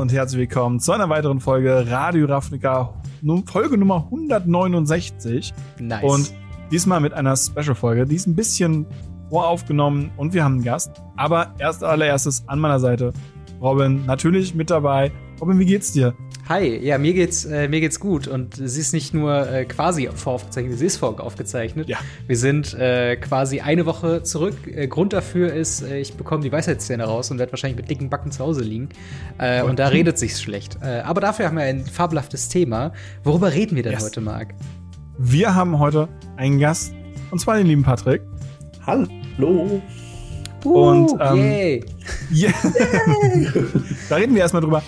und herzlich willkommen zu einer weiteren Folge Radio Ravnica, Folge Nummer 169. Nice. Und diesmal mit einer Special-Folge, die ist ein bisschen voraufgenommen und wir haben einen Gast. Aber erst allererstes an meiner Seite Robin, natürlich mit dabei. Robin, wie geht's dir? Hi, ja, mir geht's, äh, mir geht's gut und sie ist nicht nur äh, quasi voraufgezeichnet, sie ist voraufgezeichnet. Ja. Wir sind äh, quasi eine Woche zurück. Äh, Grund dafür ist, äh, ich bekomme die Weisheitszähne raus und werde wahrscheinlich mit dicken Backen zu Hause liegen. Äh, und da redet sich's schlecht. Äh, aber dafür haben wir ein fabelhaftes Thema. Worüber reden wir denn Yes. heute, Marc? Wir haben heute einen Gast, und zwar den lieben Patrick. Hallo. Und, ähm, yay. Yeah. da reden wir erstmal drüber,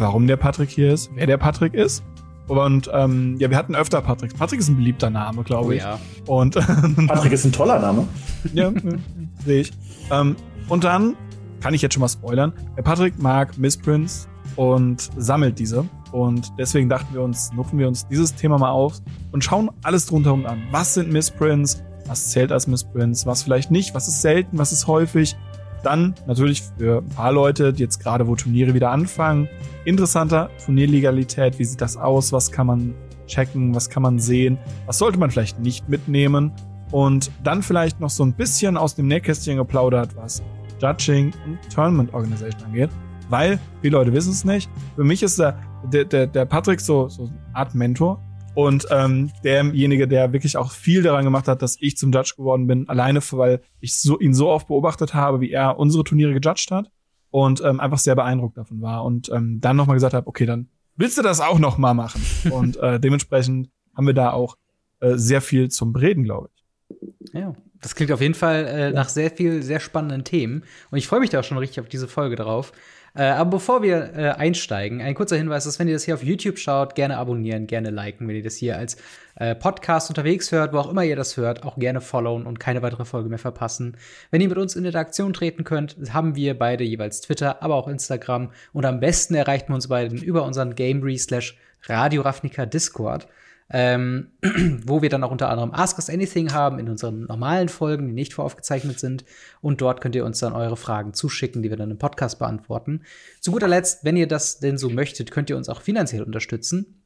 warum der Patrick hier ist, wer der Patrick ist. Und ähm, ja, wir hatten öfter Patrick. Patrick ist ein beliebter Name, glaube Oh ich. ja. Und Patrick ist ein toller Name. ja, ja, sehe ich. Ähm, und dann kann ich jetzt schon mal spoilern. Der Patrick mag Missprints und sammelt diese. Und deswegen dachten wir uns, nutzen wir uns dieses Thema mal auf und schauen alles drumherum an. Was sind Missprints? Was zählt als Missprints? Was vielleicht nicht? Was ist selten? Was ist häufig? Dann natürlich für ein paar Leute, die jetzt gerade, wo Turniere wieder anfangen, interessanter Turnierlegalität. Wie sieht das aus? Was kann man checken? Was kann man sehen? Was sollte man vielleicht nicht mitnehmen? Und dann vielleicht noch so ein bisschen aus dem Nähkästchen geplaudert, was Judging und Tournament Organization angeht. Weil, viele Leute wissen es nicht, für mich ist der, der, der, Patrick so, so eine Art Mentor. Und ähm, derjenige, der wirklich auch viel daran gemacht hat, dass ich zum Judge geworden bin, alleine, weil ich so, ihn so oft beobachtet habe, wie er unsere Turniere gejudged hat und ähm, einfach sehr beeindruckt davon war. Und ähm, dann nochmal gesagt habe, okay, dann willst du das auch noch mal machen? und äh, dementsprechend haben wir da auch äh, sehr viel zum Reden, glaube ich. Ja, das klingt auf jeden Fall äh, nach sehr viel, sehr spannenden Themen. Und ich freue mich da auch schon richtig auf diese Folge drauf. Äh, aber bevor wir äh, einsteigen, ein kurzer Hinweis, dass wenn ihr das hier auf YouTube schaut, gerne abonnieren, gerne liken, wenn ihr das hier als äh, Podcast unterwegs hört, wo auch immer ihr das hört, auch gerne followen und keine weitere Folge mehr verpassen. Wenn ihr mit uns in Interaktion treten könnt, haben wir beide jeweils Twitter, aber auch Instagram. Und am besten erreicht man uns beiden über unseren Gamery slash Radio Ravnica Discord ähm, wo wir dann auch unter anderem Ask Us Anything haben in unseren normalen Folgen, die nicht voraufgezeichnet sind. Und dort könnt ihr uns dann eure Fragen zuschicken, die wir dann im Podcast beantworten. Zu guter Letzt, wenn ihr das denn so möchtet, könnt ihr uns auch finanziell unterstützen.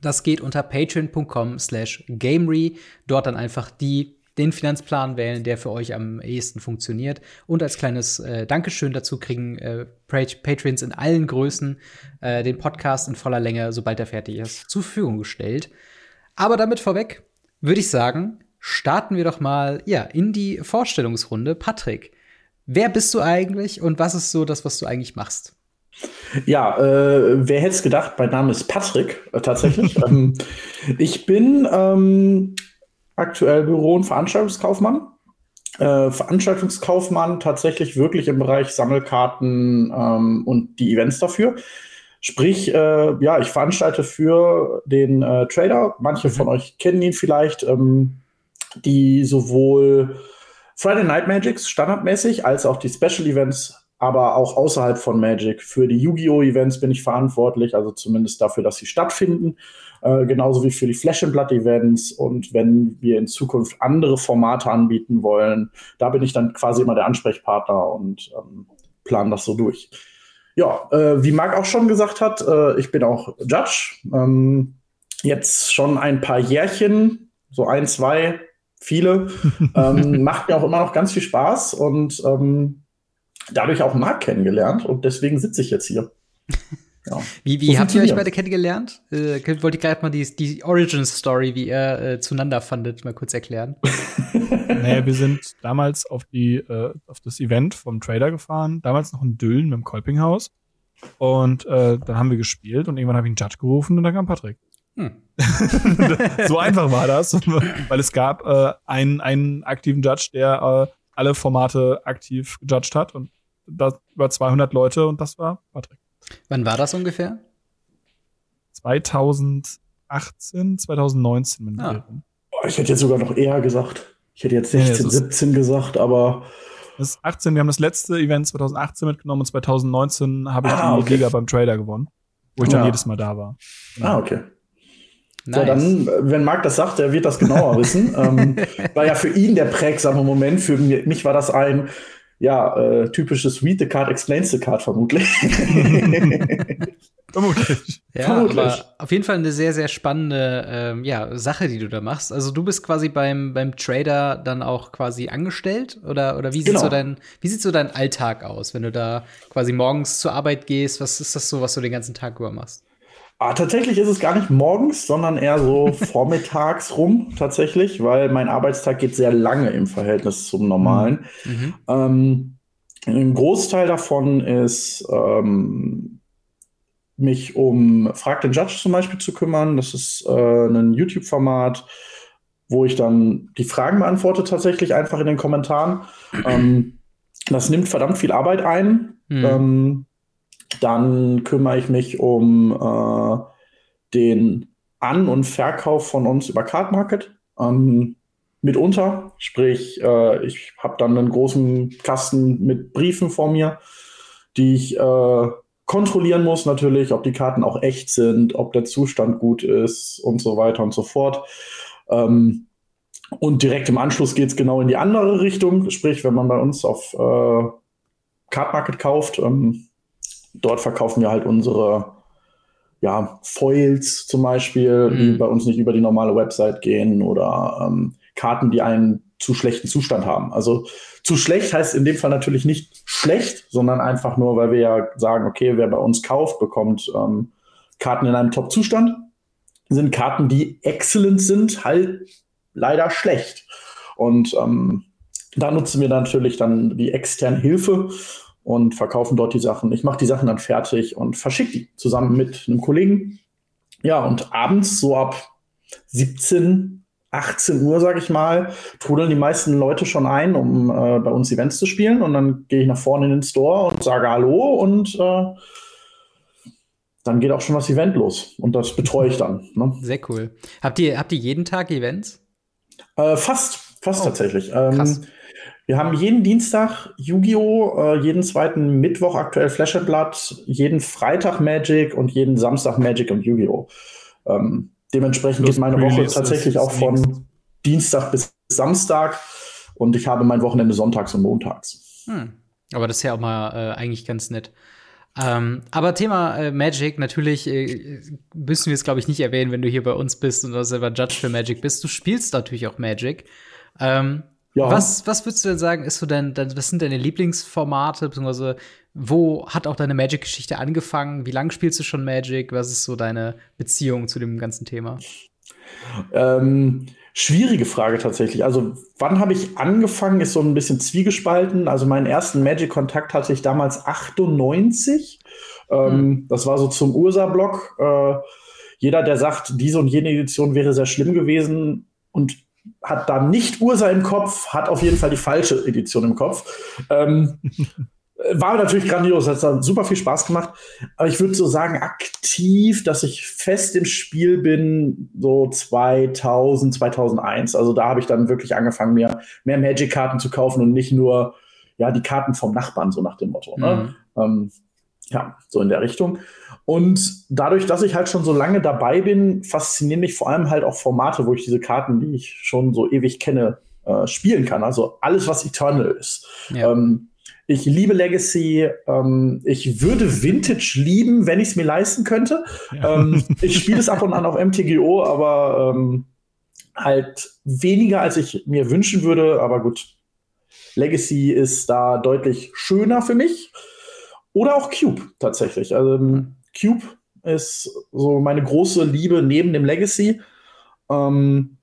Das geht unter patreon.com slash gamery. Dort dann einfach die den Finanzplan wählen, der für euch am ehesten funktioniert. Und als kleines äh, Dankeschön dazu kriegen äh, Pat- Patrons in allen Größen äh, den Podcast in voller Länge, sobald er fertig ist, zur Verfügung gestellt. Aber damit vorweg würde ich sagen, starten wir doch mal ja, in die Vorstellungsrunde. Patrick, wer bist du eigentlich und was ist so das, was du eigentlich machst? Ja, äh, wer hätte es gedacht? Mein Name ist Patrick, äh, tatsächlich. ähm, ich bin ähm, aktuell Büro- und Veranstaltungskaufmann. Äh, Veranstaltungskaufmann tatsächlich wirklich im Bereich Sammelkarten ähm, und die Events dafür. Sprich, äh, ja, ich veranstalte für den äh, Trader. Manche von euch kennen ihn vielleicht, ähm, die sowohl Friday Night Magics standardmäßig als auch die Special Events, aber auch außerhalb von Magic. Für die Yu-Gi-Oh! Events bin ich verantwortlich, also zumindest dafür, dass sie stattfinden. Äh, genauso wie für die Flash and Blood Events. Und wenn wir in Zukunft andere Formate anbieten wollen, da bin ich dann quasi immer der Ansprechpartner und ähm, plane das so durch. Ja, äh, wie Marc auch schon gesagt hat, äh, ich bin auch Judge. Ähm, jetzt schon ein paar Jährchen, so ein, zwei, viele. ähm, macht mir auch immer noch ganz viel Spaß und ähm, dadurch auch Marc kennengelernt und deswegen sitze ich jetzt hier. Ja. Wie, So wie habt ihr euch beide kennengelernt? Äh, könnt- wollt ihr gerade mal die, die Origin-Story, wie ihr äh, zueinander fandet, mal kurz erklären? Naja, wir sind damals auf die, äh, auf das Event vom Trader gefahren, damals noch in Düllen mit dem Kolpinghaus. Und äh, dann haben wir gespielt und irgendwann habe ich einen Judge gerufen und dann kam Patrick. Hm. so einfach war das, weil es gab äh, einen, einen aktiven Judge, der äh, alle Formate aktiv gejudged hat und das über 200 Leute und das war Patrick. Wann war das ungefähr? 2018, 2019 mit Ah. ich hätte jetzt sogar noch eher gesagt. Ich hätte jetzt Nee, 16, das ist- 17 gesagt, aber Das ist 18, wir haben das letzte Event 2018 mitgenommen und 2019 habe ich Ah, die okay. Liga beim Trader gewonnen, wo ich dann Ja. jedes Mal da war. ah, okay. Nice. Ja, dann, wenn Marc das sagt, er wird das genauer wissen. ähm, war ja für ihn der prägsame Moment. Für mi- mich war das ein, ja, äh, typisches Read the Card, explains the Card vermutlich. Vermutlich. Ja, Vermutlich. aber auf jeden Fall eine sehr, sehr spannende ähm, ja, Sache, die du da machst. Also du bist quasi beim, beim Trader dann auch quasi angestellt? Oder, oder wie, sieht genau. so dein, wie sieht so dein Alltag aus, wenn du da quasi morgens zur Arbeit gehst? Was ist das so, was du den ganzen Tag über machst? Ah, tatsächlich ist es gar nicht morgens, sondern eher so vormittags rum tatsächlich, weil mein Arbeitstag geht sehr lange im Verhältnis zum normalen. Mhm. Ähm, ein Großteil davon ist ähm, mich um Frag den Judge zum Beispiel zu kümmern. Das ist äh, ein YouTube-Format, wo ich dann die Fragen beantworte, tatsächlich einfach in den Kommentaren. Ähm, das nimmt verdammt viel Arbeit ein. Mhm. Ähm, dann kümmere ich mich um äh, den An- und Verkauf von uns über Card Market. Ähm, mitunter, sprich, äh, ich habe dann einen großen Kasten mit Briefen vor mir, die ich äh, kontrollieren muss natürlich, ob die Karten auch echt sind, ob der Zustand gut ist und so weiter und so fort. Ähm, und direkt im Anschluss geht es genau in die andere Richtung, sprich, wenn man bei uns auf äh, Card Market kauft, ähm, dort verkaufen wir halt unsere ja, Foils zum Beispiel, mhm. die bei uns nicht über die normale Website gehen oder ähm, Karten, die einen zu schlechten Zustand haben. Also zu schlecht heißt in dem Fall natürlich nicht schlecht, sondern einfach nur, weil wir ja sagen, okay, wer bei uns kauft, bekommt ähm, Karten in einem Top-Zustand. Sind Karten, die excellent sind, halt leider schlecht. Und ähm, da nutzen wir natürlich dann die externe Hilfe und verkaufen dort die Sachen. Ich mache die Sachen dann fertig und verschicke die zusammen mit einem Kollegen. Ja, und abends so ab 17, 18 Uhr, sag ich mal, trudeln die meisten Leute schon ein, um äh, bei uns Events zu spielen. Und dann gehe ich nach vorne in den Store und sage Hallo und äh, dann geht auch schon das Event los. Und das betreue ich dann. Ne? Sehr cool. Habt ihr, habt ihr jeden Tag Events? Äh, fast, fast oh, tatsächlich. Ähm, wir haben jeden Dienstag Yu-Gi-Oh!, äh, jeden zweiten Mittwoch aktuell Flash Blood, jeden Freitag Magic und jeden Samstag Magic und Yu-Gi-Oh! Ähm, Dementsprechend Plus geht meine Woche tatsächlich auch von Dienstag bis Samstag und ich habe mein Wochenende sonntags und montags. Hm. Aber das ist ja auch mal äh, eigentlich ganz nett. Ähm, aber Thema äh, Magic, natürlich äh, müssen wir es, glaube ich, nicht erwähnen, wenn du hier bei uns bist und selber Judge für Magic bist. Du spielst natürlich auch Magic. Ähm, ja. Was, was würdest du denn sagen, ist so dein, dein, was sind deine Lieblingsformate, beziehungsweise wo hat auch deine Magic-Geschichte angefangen? Wie lange spielst du schon Magic? Was ist so deine Beziehung zu dem ganzen Thema? Ähm, schwierige Frage tatsächlich. Also, wann habe ich angefangen, ist so ein bisschen zwiegespalten. Also, meinen ersten Magic-Kontakt hatte ich damals 98. Ähm, hm. Das war so zum Ursa-Block. Äh, jeder, der sagt, diese und jene Edition wäre sehr schlimm gewesen und hat da nicht Ursa im Kopf, hat auf jeden Fall die falsche Edition im Kopf. Ähm, war natürlich grandios, hat dann super viel Spaß gemacht. Aber ich würde so sagen, aktiv, dass ich fest im Spiel bin, so 2000, 2001. Also da habe ich dann wirklich angefangen, mir mehr Magic-Karten zu kaufen und nicht nur ja die Karten vom Nachbarn, so nach dem Motto. Ne? Mhm. Ähm, ja, so in der Richtung. Und dadurch, dass ich halt schon so lange dabei bin, faszinieren mich vor allem halt auch Formate, wo ich diese Karten, die ich schon so ewig kenne, äh, spielen kann. Also alles, was Eternal ist. Ja. Ähm, ich liebe Legacy. Ähm, ich würde Vintage lieben, wenn ich es mir leisten könnte. Ja. Ähm, ich spiele es ab und an auf MTGO, aber ähm, halt weniger, als ich mir wünschen würde. Aber gut, Legacy ist da deutlich schöner für mich. Oder auch Cube tatsächlich. Also, ähm, Cube ist so meine große Liebe neben dem Legacy. Ähm,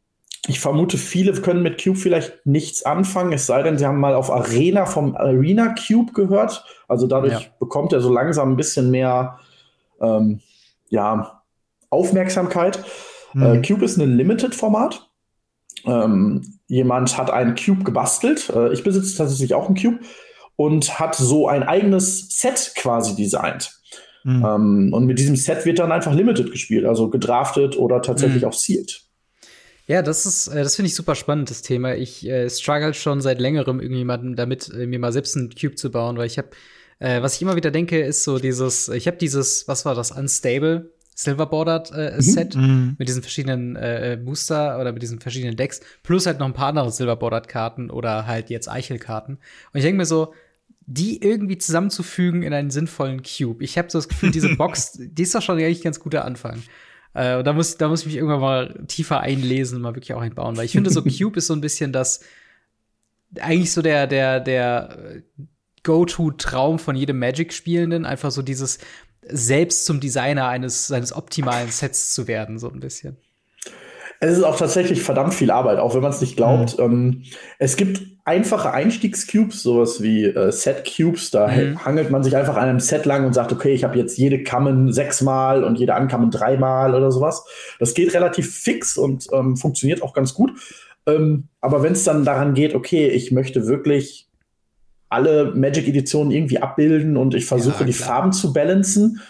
ich vermute, viele können mit Cube vielleicht nichts anfangen, es sei denn, sie haben mal auf Arena vom Arena Cube gehört. Also dadurch ja. bekommt er so langsam ein bisschen mehr ähm, ja, Aufmerksamkeit. Mhm. Äh, Cube ist ein Limited-Format. Ähm, jemand hat einen Cube gebastelt. Äh, ich besitze tatsächlich auch einen Cube und hat so ein eigenes Set quasi designt. Mhm. Ähm, und mit diesem Set wird dann einfach Limited gespielt, also gedraftet oder tatsächlich mhm. auch sealed. Ja, das ist, äh, das finde ich super spannend, das Thema. Ich äh, struggle schon seit längerem irgendjemanden damit, äh, mir mal selbst einen Cube zu bauen, weil ich habe, äh, was ich immer wieder denke, ist so dieses, ich habe dieses, was war das, Unstable Silver Bordered äh, mhm. Set mhm. mit diesen verschiedenen äh, Booster oder mit diesen verschiedenen Decks, plus halt noch ein paar andere Silver Bordered Karten oder halt jetzt Eichelkarten. Und ich denke mir so, die irgendwie zusammenzufügen in einen sinnvollen Cube. Ich habe so das Gefühl, diese Box, die ist doch schon eigentlich ein ganz guter Anfang. Äh, da muss, da muss ich mich irgendwann mal tiefer einlesen, mal wirklich auch einbauen, weil ich finde, so Cube ist so ein bisschen das, eigentlich so der, der, der Go-To-Traum von jedem Magic-Spielenden, einfach so dieses selbst zum Designer eines, seines optimalen Sets zu werden, so ein bisschen. Es ist auch tatsächlich verdammt viel Arbeit, auch wenn man es nicht glaubt. Mhm. Ähm, es gibt einfache Einstiegscubes, sowas wie äh, Set-Cubes. Da mhm. hangelt man sich einfach an einem Set lang und sagt, okay, ich habe jetzt jede Kammen sechsmal und jede Ankammen dreimal oder sowas. Das geht relativ fix und ähm, funktioniert auch ganz gut. Ähm, aber wenn es dann daran geht, okay, ich möchte wirklich alle Magic-Editionen irgendwie abbilden und ich versuche ja, die Farben zu balancen,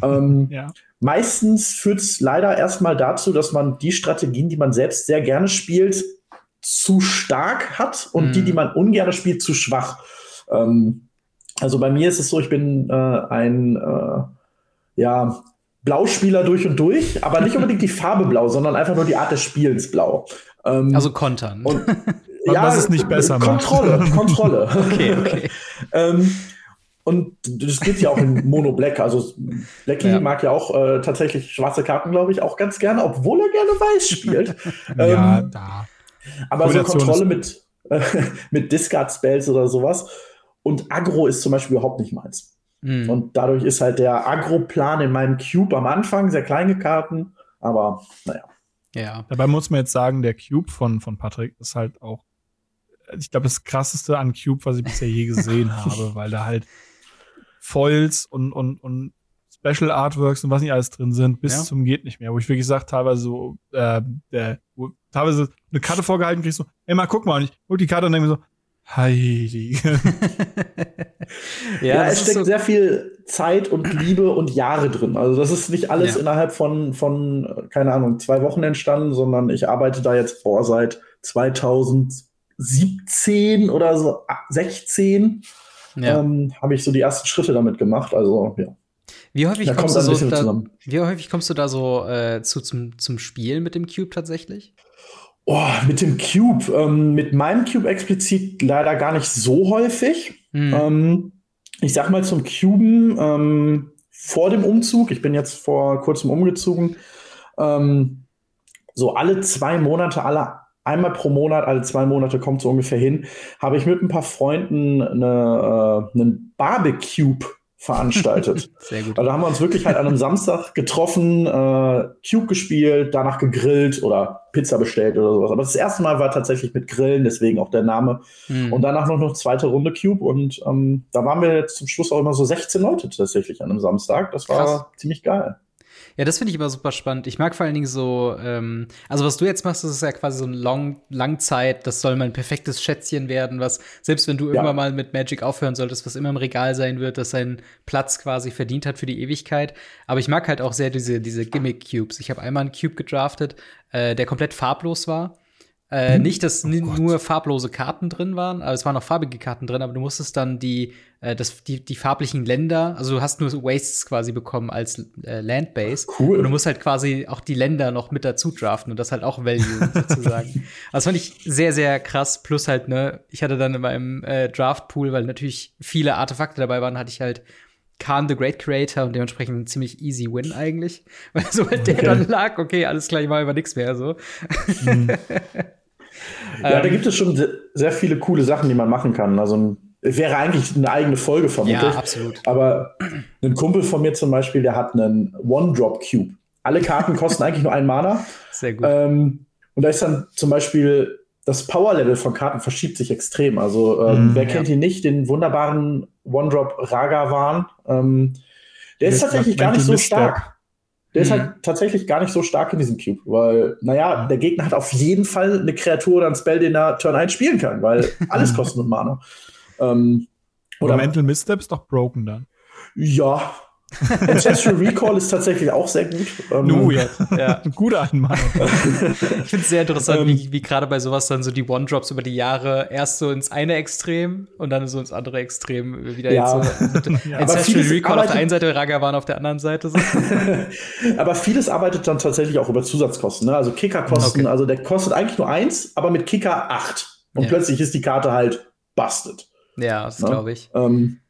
ähm, ja. Meistens führt es leider erstmal dazu, dass man die Strategien, die man selbst sehr gerne spielt, zu stark hat und mm. die, die mhm. man ungern spielt, zu schwach. Ähm, also bei mir ist es so, ich bin äh, ein äh, ja, Blauspieler durch und durch, aber nicht unbedingt die Farbe blau, sondern einfach nur die Art des Spielens blau. Ähm, also kontern. Und, ja, was es nicht besser Kontrolle, macht. Kontrolle, Kontrolle. okay, okay. ähm, und das gibt ja auch in Mono Black. Also Blackie ja. mag ja auch äh, tatsächlich schwarze Karten, glaube ich, auch ganz gerne, obwohl er gerne weiß spielt. ja, ähm, da. Aber so Kontrolle mit, äh, mit Discard-Spells oder sowas. Und Agro ist zum Beispiel überhaupt nicht meins. Mhm. Und dadurch ist halt der Agro-Plan in meinem Cube am Anfang sehr kleine Karten, aber naja. Ja. Dabei muss man jetzt sagen, der Cube von, von Patrick ist halt auch, ich glaube, das krasseste an Cube, was ich bisher je gesehen habe, weil da halt Foils und, und, und Special Artworks und was nicht alles drin sind, bis ja. zum geht nicht mehr. Wo ich wirklich sage, teilweise so, äh, der, wo teilweise eine Karte vorgehalten kriegst, so, ey mal guck mal, und ich guck die Karte und denke mir so, heilige. ja, ja es steckt so sehr viel Zeit und Liebe und Jahre drin. Also das ist nicht alles ja. innerhalb von, von, keine Ahnung, zwei Wochen entstanden, sondern ich arbeite da jetzt vor seit 2017 oder so, 16 ja. ähm, habe ich so die ersten Schritte damit gemacht. Also, ja. Wie häufig, da kommst, du so da, wie häufig kommst du da so äh, zu, zum, zum Spielen mit dem Cube tatsächlich? Oh, mit dem Cube, ähm, mit meinem Cube explizit leider gar nicht so häufig. Mhm. Ähm, ich sag mal zum Cuben ähm, vor dem Umzug, ich bin jetzt vor kurzem umgezogen, ähm, so alle zwei Monate, alle einmal pro Monat, alle zwei Monate kommt so ungefähr hin, habe ich mit ein paar Freunden eine, äh, einen Barbecue veranstaltet. Sehr gut. Also da haben wir uns wirklich halt an einem Samstag getroffen, äh, Cube gespielt, danach gegrillt oder Pizza bestellt oder sowas. Aber das erste Mal war tatsächlich mit Grillen, deswegen auch der Name. Mhm. Und danach noch eine zweite Runde Cube. Und ähm, da waren wir jetzt zum Schluss auch immer so 16 Leute tatsächlich an einem Samstag. Das war Krass. ziemlich geil. Ja, das finde ich immer super spannend. Ich mag vor allen Dingen so, ähm, also was du jetzt machst, das ist ja quasi so ein Long Langzeit, das soll mal ein perfektes Schätzchen werden, was, selbst wenn du ja. irgendwann mal mit Magic aufhören solltest, was immer im Regal sein wird, das seinen Platz quasi verdient hat für die Ewigkeit. Aber ich mag halt auch sehr diese, diese Gimmick-Cubes. Ich habe einmal einen Cube gedraftet, äh, der komplett farblos war. Äh, hm? Nicht, dass oh nur farblose Karten drin waren, aber es waren auch farbige Karten drin, aber du musstest dann die, äh, das, die, die farblichen Länder, also du hast nur Wastes quasi bekommen als äh, Landbase. Cool. Und du musst halt quasi auch die Länder noch mit dazu draften und das halt auch Value sozusagen. Also das fand ich sehr, sehr krass. Plus halt, ne, ich hatte dann in meinem äh, Draftpool, weil natürlich viele Artefakte dabei waren, hatte ich halt Khan the Great Creator und dementsprechend ein ziemlich easy Win eigentlich. Weil sobald okay. der dann lag, okay, alles klar, ich mache über nichts mehr so. Mhm. Ja, da ähm, gibt es schon sehr viele coole Sachen, die man machen kann. Also wäre eigentlich eine eigene Folge vermutlich. Ja, absolut. Aber ein Kumpel von mir zum Beispiel, der hat einen One-Drop-Cube. Alle Karten kosten eigentlich nur ein Mana. Sehr gut. Ähm, und da ist dann zum Beispiel das Power-Level von Karten verschiebt sich extrem. Also ähm, mm, wer ja. kennt ihn nicht, den wunderbaren One-Drop Ragavan. Ähm, der ist tatsächlich gar nicht so stark. Der mhm. ist halt tatsächlich gar nicht so stark in diesem Cube, weil, naja, der Gegner hat auf jeden Fall eine Kreatur oder ein Spell, den er Turn 1 spielen kann, weil alles kostet nur Mana. Ähm, oder, oder Mental Misstep ist doch broken dann. Ja, Ancestral Recall ist tatsächlich auch sehr gut. Ähm, nu, ja. ja. Gute Anmahnung. ich finde es sehr interessant, ähm, wie, wie gerade bei sowas dann so die One-Drops über die Jahre erst so ins eine Extrem und dann so ins andere Extrem wieder ja. jetzt so. ja. Ancestral Recall auf der einen Seite, Ragavan auf der anderen Seite. So. aber vieles arbeitet dann tatsächlich auch über Zusatzkosten. Ne? Also Kickerkosten, okay. also der kostet eigentlich nur eins, aber mit Kicker acht. Und ja. plötzlich ist die Karte halt busted. Ja, das glaube ich. Ähm,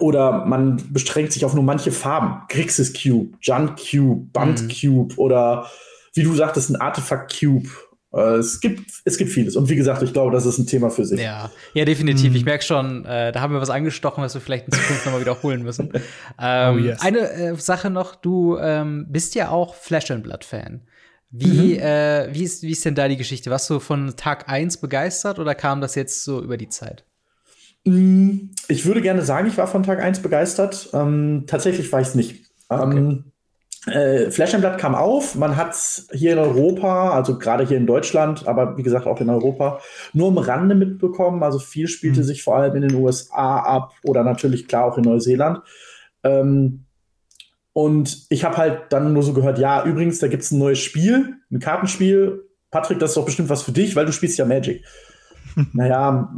oder man beschränkt sich auf nur manche Farben. Grixis Cube, Junt Cube, Band mhm. Cube oder wie du sagtest, ein Artefakt Cube. Äh, es gibt, es gibt vieles. Und wie gesagt, ich glaube, das ist ein Thema für sich. Ja, ja definitiv. Mhm. Ich merke schon, äh, da haben wir was angestochen, was wir vielleicht in Zukunft nochmal wiederholen müssen. ähm, oh, yes. Eine äh, Sache noch, du ähm, bist ja auch Flash and Blood Fan. Wie, mhm. äh, wie, ist, wie ist denn da die Geschichte? Warst du von Tag 1 begeistert oder kam das jetzt so über die Zeit? Mm, ich würde gerne sagen, ich war von Tag 1 begeistert. Ähm, tatsächlich war ich es nicht. Okay. Ähm, äh, Flash Blood kam auf, man hat es hier in Europa, also gerade hier in Deutschland, aber wie gesagt auch in Europa, nur am Rande mitbekommen. Also viel spielte mhm. sich vor allem in den USA ab oder natürlich klar auch in Neuseeland. Ähm, und ich habe halt dann nur so gehört, ja, übrigens, da gibt es ein neues Spiel, ein Kartenspiel. Patrick, das ist doch bestimmt was für dich, weil du spielst ja Magic. Naja,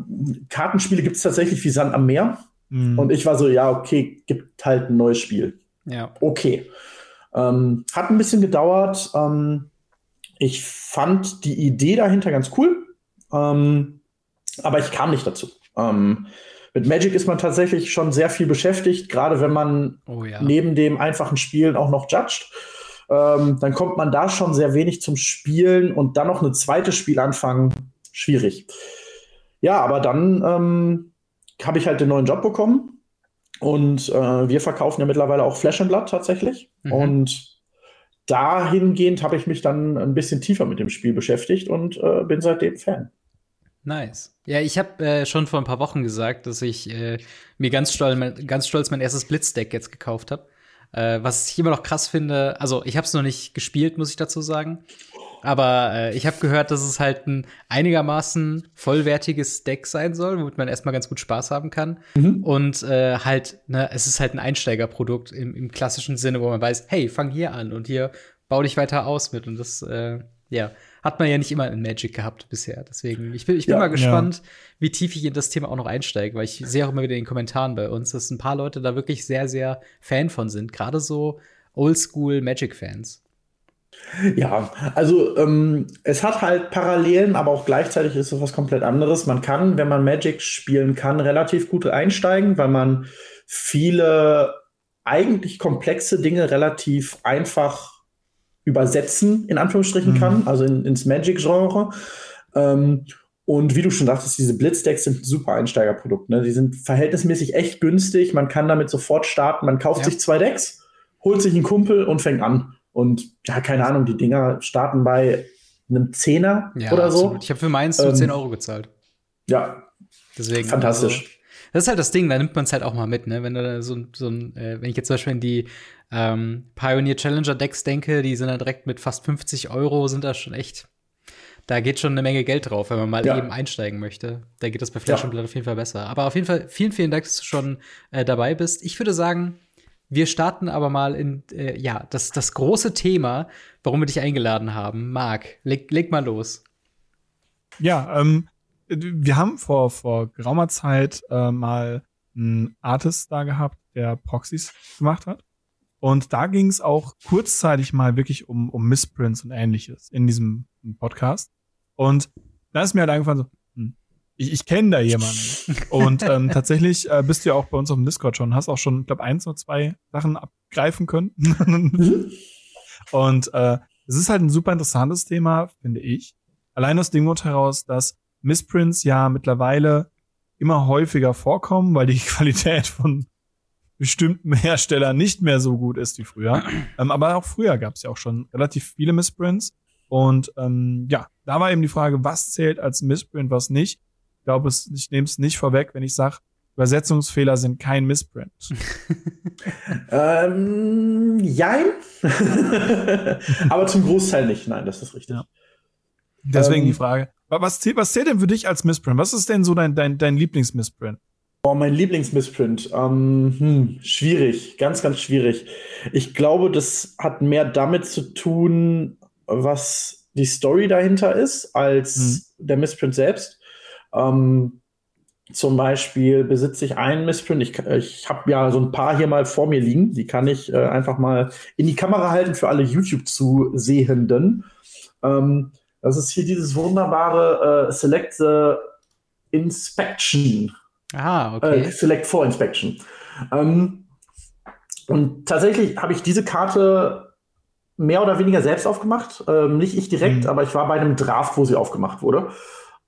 Kartenspiele gibt es tatsächlich wie Sand am Meer. Mhm. Und ich war so, ja, okay, gibt halt ein neues Spiel. Ja. Okay. Ähm, hat ein bisschen gedauert. Ähm, ich fand die Idee dahinter ganz cool, ähm, aber ich kam nicht dazu. Ähm, mit Magic ist man tatsächlich schon sehr viel beschäftigt, gerade wenn man oh, ja. neben dem einfachen Spielen auch noch judgt. Ähm, dann kommt man da schon sehr wenig zum Spielen und dann noch ein zweites Spiel anfangen, schwierig. Ja, aber dann ähm, habe ich halt den neuen Job bekommen und äh, wir verkaufen ja mittlerweile auch Flash and Blood tatsächlich. Mhm. Und dahingehend habe ich mich dann ein bisschen tiefer mit dem Spiel beschäftigt und äh, bin seitdem Fan. Nice. Ja, ich habe äh, schon vor ein paar Wochen gesagt, dass ich äh, mir ganz stolz, mein, ganz stolz mein erstes Blitzdeck jetzt gekauft habe. Äh, was ich immer noch krass finde, also ich habe es noch nicht gespielt, muss ich dazu sagen. Aber äh, ich habe gehört, dass es halt ein einigermaßen vollwertiges Deck sein soll, womit man erstmal ganz gut Spaß haben kann. Mhm. Und äh, halt, ne, es ist halt ein Einsteigerprodukt im, im klassischen Sinne, wo man weiß, hey, fang hier an und hier bau dich weiter aus mit. Und das, äh, ja, hat man ja nicht immer in Magic gehabt bisher. Deswegen, ich bin, ich bin ja, mal gespannt, ja. wie tief ich in das Thema auch noch einsteige, weil ich sehe auch immer wieder in den Kommentaren bei uns, dass ein paar Leute da wirklich sehr, sehr Fan von sind. Gerade so Oldschool Magic-Fans. Ja, also ähm, es hat halt Parallelen, aber auch gleichzeitig ist es was komplett anderes. Man kann, wenn man Magic spielen kann, relativ gut einsteigen, weil man viele eigentlich komplexe Dinge relativ einfach übersetzen, in Anführungsstrichen mhm. kann, also in, ins Magic-Genre. Ähm, und wie du schon sagtest, diese Blitzdecks sind ein super Einsteigerprodukt. Ne? Die sind verhältnismäßig echt günstig. Man kann damit sofort starten. Man kauft ja. sich zwei Decks, holt sich einen Kumpel und fängt an. Und ja, keine Ahnung, die Dinger starten bei einem Zehner ja, oder so. Absolut. Ich habe für meins so ähm, 10 Euro gezahlt. Ja. Deswegen. Fantastisch. Also, das ist halt das Ding, da nimmt man es halt auch mal mit, ne? Wenn du so, so ein, äh, wenn ich jetzt zum Beispiel in die ähm, Pioneer Challenger Decks denke, die sind dann direkt mit fast 50 Euro, sind da schon echt. Da geht schon eine Menge Geld drauf, wenn man mal ja. eben einsteigen möchte. Da geht das bei Flash ja. und Blood auf jeden Fall besser. Aber auf jeden Fall vielen, vielen Dank, dass du schon äh, dabei bist. Ich würde sagen, wir starten aber mal in, äh, ja, das, das große Thema, warum wir dich eingeladen haben. Marc, leg, leg mal los. Ja, ähm, wir haben vor, vor geraumer Zeit äh, mal einen Artist da gehabt, der Proxys gemacht hat. Und da ging es auch kurzzeitig mal wirklich um, um Missprints und ähnliches in diesem Podcast. Und da ist mir halt eingefallen so, ich, ich kenne da jemanden. Und ähm, tatsächlich äh, bist du ja auch bei uns auf dem Discord schon, hast auch schon, ich glaube, eins oder zwei Sachen abgreifen können. Mhm. und äh, es ist halt ein super interessantes Thema, finde ich. Allein aus dem Grund heraus, dass Missprints ja mittlerweile immer häufiger vorkommen, weil die Qualität von bestimmten Herstellern nicht mehr so gut ist wie früher. ähm, aber auch früher gab es ja auch schon relativ viele Missprints. Und ähm, ja, da war eben die Frage, was zählt als Missprint, was nicht. Ich glaube, ich nehme es nicht vorweg, wenn ich sage, Übersetzungsfehler sind kein Missprint. ähm, jein. Aber zum Großteil nicht. Nein, das ist richtig. Ja. Deswegen ähm, die Frage. Was zählt, was zählt denn für dich als Missprint? Was ist denn so dein, dein, dein Lieblingsmissprint? Oh, mein Lieblingsmissprint. Ähm, hm, schwierig, ganz, ganz schwierig. Ich glaube, das hat mehr damit zu tun, was die Story dahinter ist, als hm. der Missprint selbst. Ähm, zum Beispiel besitze ich einen Missprint. Ich, ich habe ja so ein paar hier mal vor mir liegen. Die kann ich äh, einfach mal in die Kamera halten für alle YouTube-Zusehenden. Ähm, das ist hier dieses wunderbare äh, Select the Inspection. Ah, okay. Äh, Select 4 Inspection. Ähm, und tatsächlich habe ich diese Karte mehr oder weniger selbst aufgemacht. Ähm, nicht ich direkt, mhm. aber ich war bei einem Draft, wo sie aufgemacht wurde.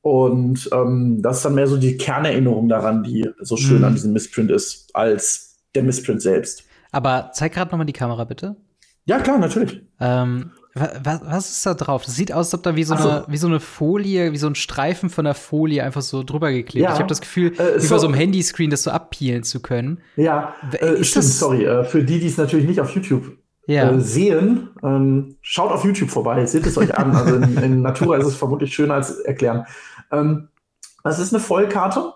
Und ähm, das ist dann mehr so die Kernerinnerung daran, die so schön mhm. an diesem Missprint ist, als der Missprint selbst. Aber zeig gerade noch mal die Kamera, bitte. Ja, klar, natürlich. Ähm, was, was, ist da drauf? Das sieht aus, als ob da wie so, so, Eine, wie so eine Folie, wie so ein Streifen von der Folie einfach so drüber geklebt. Ja, ich habe das Gefühl, äh, über so einem Handyscreen das so abpeelen zu können. Ja, äh, stimmt, sorry. Äh, für die, die es natürlich nicht auf YouTube ja. äh, sehen, ähm, schaut auf YouTube vorbei, seht es euch an. Also in, in Natura ist es vermutlich schöner als erklären. Ähm, das ist eine Vollkarte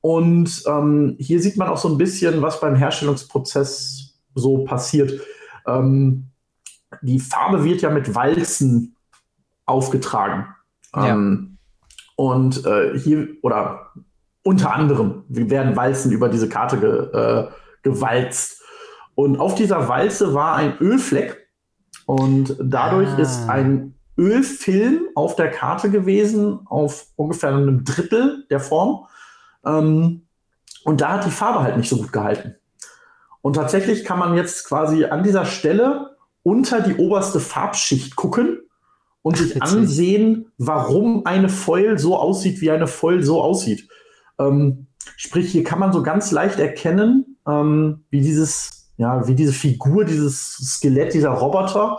und ähm, hier sieht man auch so ein bisschen, was beim Herstellungsprozess so passiert. Ähm, die Farbe wird ja mit Walzen aufgetragen. Ja. Ähm, und äh, hier, oder unter anderem, werden Walzen über diese Karte ge, äh, gewalzt. Und auf dieser Walze war ein Ölfleck. Und dadurch ah. ist ein Ölfilm auf der Karte gewesen, auf ungefähr einem Drittel der Form. Ähm, und da hat die Farbe halt nicht so gut gehalten. Und tatsächlich kann man jetzt quasi an dieser Stelle unter die oberste Farbschicht gucken und sich ansehen, warum eine Foil so aussieht, wie eine Foil so aussieht. Ähm, sprich, hier kann man so ganz leicht erkennen, ähm, wie dieses, ja, wie diese Figur, dieses Skelett, dieser Roboter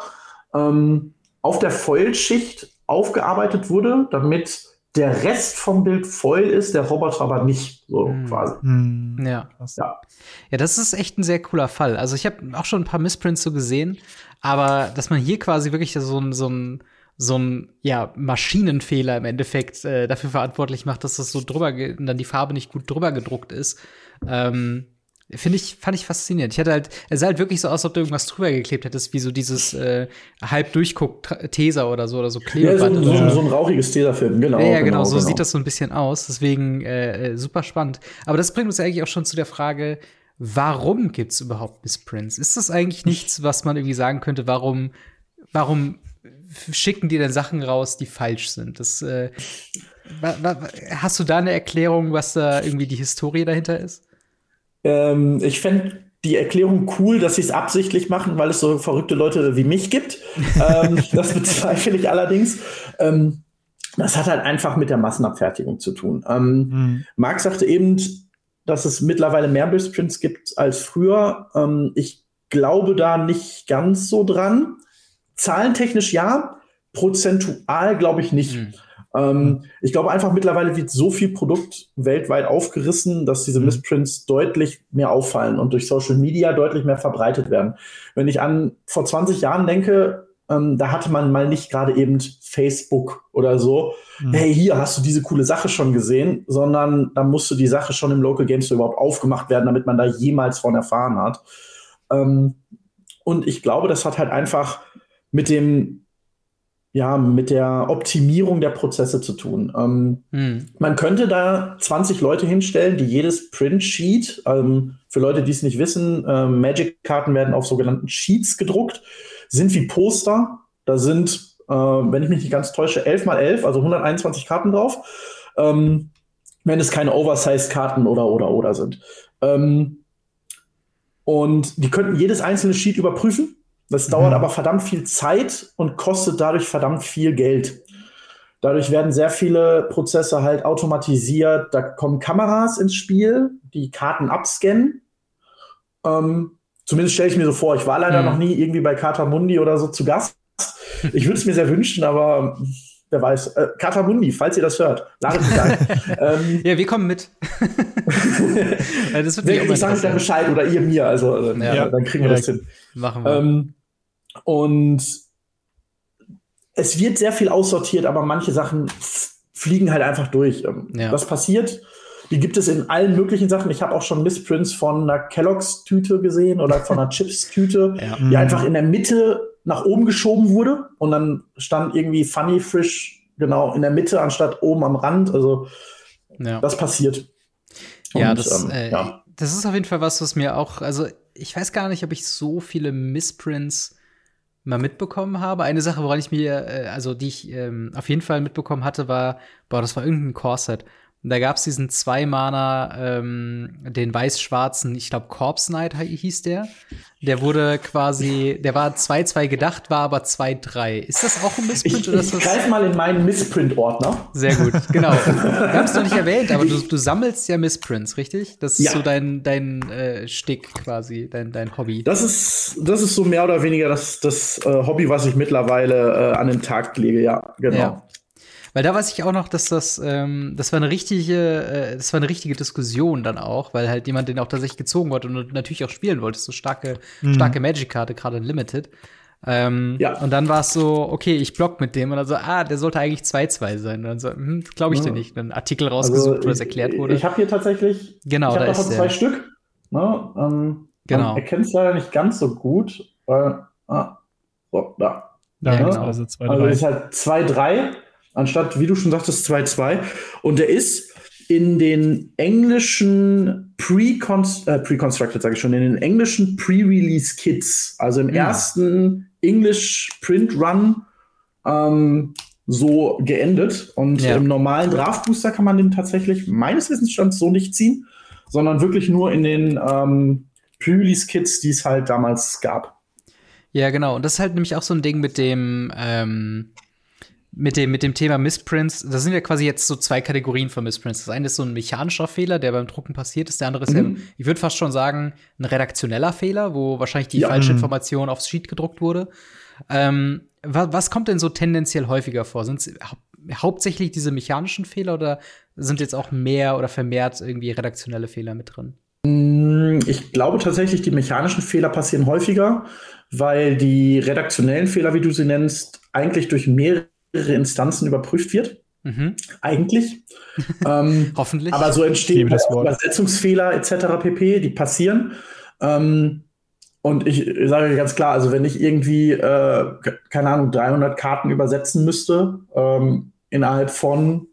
ähm, auf der Foil-Schicht aufgearbeitet wurde, damit der Rest vom Bild voll ist, der Roboter aber nicht, so mm. quasi. Mm. Ja. ja. Ja, das ist echt ein sehr cooler Fall. Also ich habe auch schon ein paar Missprints so gesehen, aber dass man hier quasi wirklich so ein, so ein, so ein ja, Maschinenfehler im Endeffekt äh, dafür verantwortlich macht, dass das so drüber, dann die Farbe nicht gut drüber gedruckt ist. Ähm, Finde ich, fand ich faszinierend. Ich hatte halt, es sah halt wirklich so aus, als ob du irgendwas drüber geklebt hättest, wie so dieses äh, halb durchguckt Teser oder so oder so Klebeband. Ja, so, so, so, ein rauchiges Tesafilm, genau. Ja, ja genau, genau, so genau. sieht das so ein bisschen aus. Deswegen äh, äh, super spannend. Aber das bringt uns ja eigentlich auch schon zu der Frage, warum gibt es überhaupt Missprints? Ist das eigentlich nichts, was man irgendwie sagen könnte, warum, warum schicken die denn Sachen raus, die falsch sind? Das, äh, hast du da eine Erklärung, was da irgendwie die Historie dahinter ist? Ähm, ich fände die Erklärung cool, dass sie es absichtlich machen, weil es so verrückte Leute wie mich gibt. ähm, das bezweifle ich allerdings. Ähm, das hat halt einfach mit der Massenabfertigung zu tun. Ähm, mhm. Marc sagte eben, dass es mittlerweile mehr Bildsprints gibt als früher. Ähm, ich glaube da nicht ganz so dran. Zahlentechnisch ja, prozentual glaube ich nicht. Mhm. Ähm, ich glaube einfach mittlerweile wird so viel Produkt weltweit aufgerissen, dass diese mhm. Missprints deutlich mehr auffallen und durch Social Media deutlich mehr verbreitet werden. Wenn ich an vor 20 Jahren denke, ähm, da hatte man mal nicht gerade eben Facebook oder so, mhm. hey, hier hast du diese coole Sache schon gesehen, sondern da musste die Sache schon im Local Game Store überhaupt aufgemacht werden, damit man da jemals von erfahren hat. Ähm, und ich glaube, das hat halt einfach mit dem ja, mit der Optimierung der Prozesse zu tun. Ähm, hm. Man könnte da 20 Leute hinstellen, die jedes Print-Sheet, ähm, für Leute, die es nicht wissen, äh, Magic-Karten werden auf sogenannten Sheets gedruckt, sind wie Poster. Da sind, äh, wenn ich mich nicht ganz täusche, 11 mal 11, also 121 Karten drauf. Ähm, wenn es keine Oversize-Karten oder oder oder sind. Ähm, und die könnten jedes einzelne Sheet überprüfen das dauert mhm. aber verdammt viel Zeit und kostet dadurch verdammt viel Geld. Dadurch werden sehr viele Prozesse halt automatisiert. Da kommen Kameras ins Spiel, die Karten abscannen. Ähm, zumindest stelle ich mir so vor. Ich war leider mhm. noch nie irgendwie bei Katamundi oder so zu Gast. Ich würde es mir sehr wünschen, aber wer weiß. Äh, Katamundi, falls ihr das hört, ladet mich ein. ähm, ja, wir kommen mit. das wird ich sage dann Bescheid oder ihr mir, also äh, ja, dann kriegen wir das hin. Machen wir. Ähm, und es wird sehr viel aussortiert, aber manche Sachen fliegen halt einfach durch. Ähm, ja. Das passiert. Die gibt es in allen möglichen Sachen. Ich habe auch schon Missprints von einer Kelloggs-Tüte gesehen oder von einer Chips-Tüte, ja. die mhm. einfach in der Mitte nach oben geschoben wurde und dann stand irgendwie Funny Frisch genau in der Mitte anstatt oben am Rand. Also ja. das passiert. Und, ja, das, ähm, äh, ja, das ist auf jeden Fall was, was mir auch, also ich weiß gar nicht, ob ich so viele Missprints mal mitbekommen habe. Eine Sache, woran ich mir, äh, also die ich ähm, auf jeden Fall mitbekommen hatte, war, boah, das war irgendein Corset. Da gab es diesen Zwei-Mana, ähm, den weiß-schwarzen, ich glaube Corpse Knight hieß der. Der wurde quasi, der war 2-2 gedacht, war aber 2-3. Ist das auch ein Missprint? Ich, oder ich greif mal in meinen Missprint-Ordner. Sehr gut, genau. Wir haben es noch nicht erwähnt, aber du, du sammelst ja Missprints, richtig? Das ist Ja. so dein, dein äh, Stick quasi, dein, dein Hobby. Das ist, das ist so mehr oder weniger das, das äh, Hobby, was ich mittlerweile äh, an den Tag lege, ja, genau. Ja. Weil da weiß ich auch noch, dass das, ähm, das war eine richtige, äh, das war eine richtige Diskussion dann auch, weil halt jemand den auch tatsächlich gezogen wollte und natürlich auch spielen wollte. So starke, starke Magic-Karte, gerade in Limited. Ähm, Ja. Und dann war es so, okay, ich block mit dem und dann so, ah, der sollte eigentlich 2-2 sein. Und dann so, hm, glaube ich dir Ja. nicht. Einen Artikel rausgesucht, wo das ich- erklärt wurde. Ich habe hier tatsächlich, Genau, ich da davon der. zwei Stück. Ne, ähm, Genau. Erkennt es leider nicht ganz so gut, weil, ah, so, da. Da Ja, gibt's genau. also zwei, Also drei. ist halt 2-3, anstatt, wie du schon sagtest, 2-2. Und der ist in den englischen äh, Pre-Constructed, sage ich schon, in den englischen Pre-Release-Kits, also im Mhm. ersten English Print Run, ähm, so geendet. Und Ja. im normalen Draft Booster kann man den tatsächlich meines Wissensstands so nicht ziehen, sondern wirklich nur in den ähm, Pre-Release-Kits, die es halt damals gab. Ja, genau. Und das ist halt nämlich auch so ein Ding mit dem, ähm, mit dem, mit dem Thema Missprints. Das sind ja quasi jetzt so zwei Kategorien von Missprints. Das eine ist so ein mechanischer Fehler, der beim Drucken passiert ist. Der andere ist Mhm. ja, ich würde fast schon sagen, ein redaktioneller Fehler, wo wahrscheinlich die Ja. falsche Mhm. Information aufs Sheet gedruckt wurde. Ähm, wa was kommt denn so tendenziell häufiger vor? Sind es hau hauptsächlich diese mechanischen Fehler oder sind jetzt auch mehr oder vermehrt irgendwie redaktionelle Fehler mit drin? Ich glaube tatsächlich, die mechanischen Fehler passieren häufiger, weil die redaktionellen Fehler, wie du sie nennst, eigentlich durch mehrere Instanzen überprüft wird. Mhm. Eigentlich. ähm, Hoffentlich. aber so Ich entstehen Wort. Übersetzungsfehler etc. pp, die passieren. Ähm, und ich sage dir ganz klar, also wenn ich irgendwie, äh, ke- keine Ahnung, 300 Karten übersetzen müsste, ähm, innerhalb von,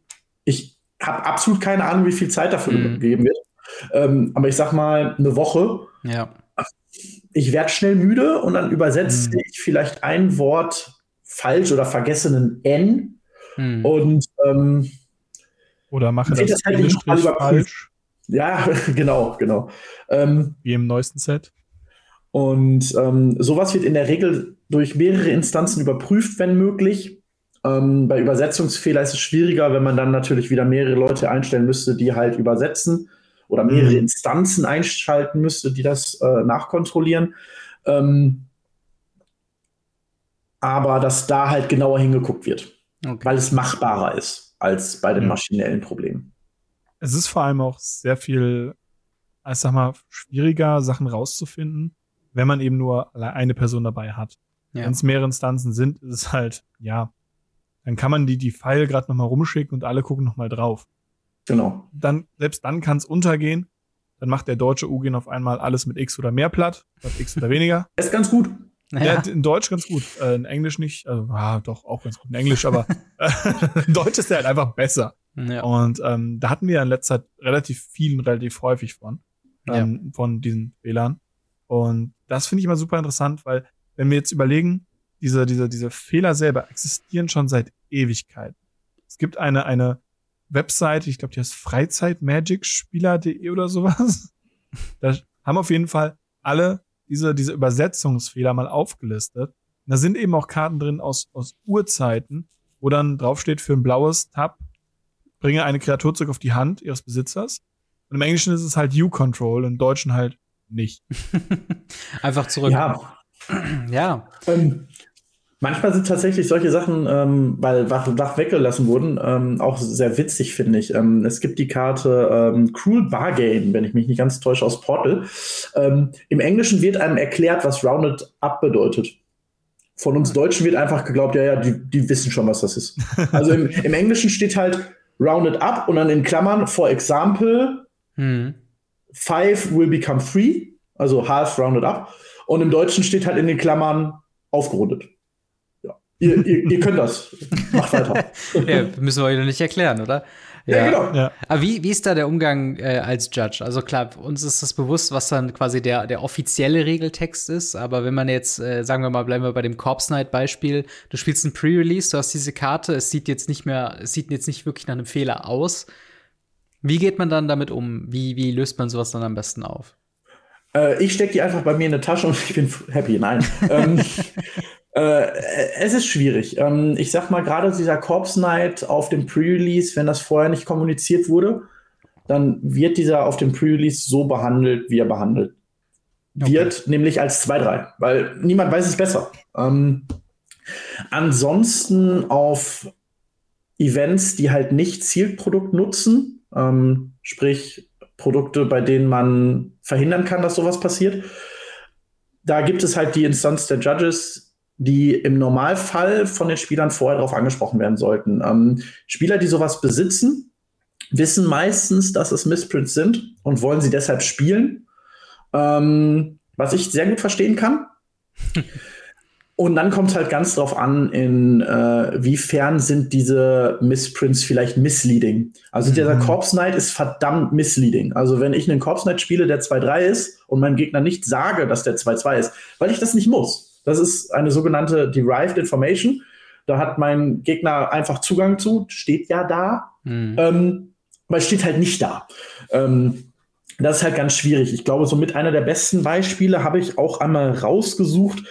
ich habe absolut keine Ahnung, wie viel Zeit dafür Mhm. gegeben wird. Ähm, aber ich sag mal, eine Woche, ja. ich werde schnell müde und dann übersetze Mhm. ich vielleicht ein Wort falsch oder vergesse einen N Hm. und ähm, Oder mache das das halt nicht mal überprüft. falsch, ja, genau, genau. Ähm, wie im neuesten Set. und ähm, sowas wird in der Regel durch mehrere Instanzen überprüft, wenn möglich. Ähm, bei Übersetzungsfehler ist es schwieriger, wenn man dann natürlich wieder mehrere Leute einstellen müsste, die halt übersetzen oder mehrere Mhm. Instanzen einschalten müsste, die das äh, nachkontrollieren. Ähm, aber dass da halt genauer hingeguckt wird, Okay. weil es machbarer ist als bei den maschinellen Problemen. Es ist vor allem auch sehr viel, ich sag mal, schwieriger, Sachen rauszufinden, wenn man eben nur eine Person dabei hat. Ja. Wenn es mehrere Instanzen sind, ist es halt, ja, dann kann man die, die File gerade nochmal rumschicken und alle gucken nochmal drauf. Genau. Dann, selbst dann kann es untergehen. Dann macht der deutsche UGIN auf einmal alles mit X oder mehr platt, statt X oder weniger. Ist ganz gut. Ja. in Deutsch ganz gut, äh, in Englisch nicht. Also, ah, doch, auch ganz gut in Englisch, aber äh, in Deutsch ist der halt einfach besser. ja. Und ähm, da hatten wir ja in letzter Zeit relativ vielen, relativ häufig von, ähm, von diesen Fehlern. Und das finde ich immer super interessant, weil wenn wir jetzt überlegen, diese, diese, diese Fehler selber existieren schon seit Ewigkeiten. Es gibt eine, eine Webseite, ich glaube, die heißt Freizeitmagicspieler.de oder sowas. Da haben auf jeden Fall alle diese, diese Übersetzungsfehler mal aufgelistet. Und da sind eben auch Karten drin aus, aus Urzeiten, wo dann draufsteht für ein blaues Tab, bringe eine Kreatur zurück auf die Hand ihres Besitzers. Und im Englischen ist es halt You-Control, im Deutschen halt nicht. Einfach zurück. Ja, ja. Ähm, manchmal sind tatsächlich solche Sachen, ähm, weil wach, wach weggelassen wurden, ähm, auch sehr witzig, finde ich. Ähm, es gibt die Karte ähm, Cruel Bargain, wenn ich mich nicht ganz täusche, aus Portal. Ähm, Im Englischen wird einem erklärt, was Rounded Up bedeutet. Von uns Deutschen wird einfach geglaubt, ja, ja, die, die wissen schon, was das ist. Also im, im Englischen steht halt Rounded Up und dann in Klammern, for example, Hm. five will become three, also half rounded up. Und im Deutschen steht halt in den Klammern aufgerundet. Ja. Ihr, ihr, ihr könnt das. Macht weiter. ja, müssen wir euch nicht erklären, oder? Ja, genau. Ja. Aber wie, wie ist da der Umgang äh, als Judge? Also klar, uns ist das bewusst, was dann quasi der, der offizielle Regeltext ist. Aber wenn man jetzt, äh, sagen wir mal, bleiben wir bei dem Corpse Knight Beispiel, du spielst ein Pre-Release, du hast diese Karte, es sieht jetzt nicht mehr, es sieht jetzt nicht wirklich nach einem Fehler aus. Wie geht man dann damit um? Wie, wie löst man sowas dann am besten auf? Äh, ich stecke die einfach bei mir in eine Tasche und ich bin happy. Nein. ähm, äh, es ist schwierig. Ähm, ich sag mal, gerade dieser Corpse Night auf dem Pre-Release, wenn das vorher nicht kommuniziert wurde, dann wird dieser auf dem Pre-Release so behandelt, wie er behandelt okay. wird, nämlich als 2-3, weil niemand weiß es besser. Ähm, ansonsten auf Events, die halt nicht Zielprodukt nutzen, ähm, sprich Produkte, bei denen man verhindern kann, dass sowas passiert. Da gibt es halt die Instanz der Judges, die im Normalfall von den Spielern vorher darauf angesprochen werden sollten. Ähm, Spieler, die sowas besitzen, wissen meistens, dass es Missprints sind und wollen sie deshalb spielen. Ähm, was ich sehr gut verstehen kann. Und dann kommt es halt ganz drauf an, inwiefern äh, sind diese Missprints vielleicht misleading. Also mhm. dieser Corpse Knight ist verdammt misleading. Also wenn ich einen Corpse Knight spiele, der 2-3 ist und meinem Gegner nicht sage, dass der 2-2 ist, weil ich das nicht muss. Das ist eine sogenannte Derived Information. Da hat mein Gegner einfach Zugang zu, steht ja da, mhm. ähm, aber es steht halt nicht da. Ähm, das ist halt ganz schwierig. Ich glaube, so mit einer der besten Beispiele habe ich auch einmal rausgesucht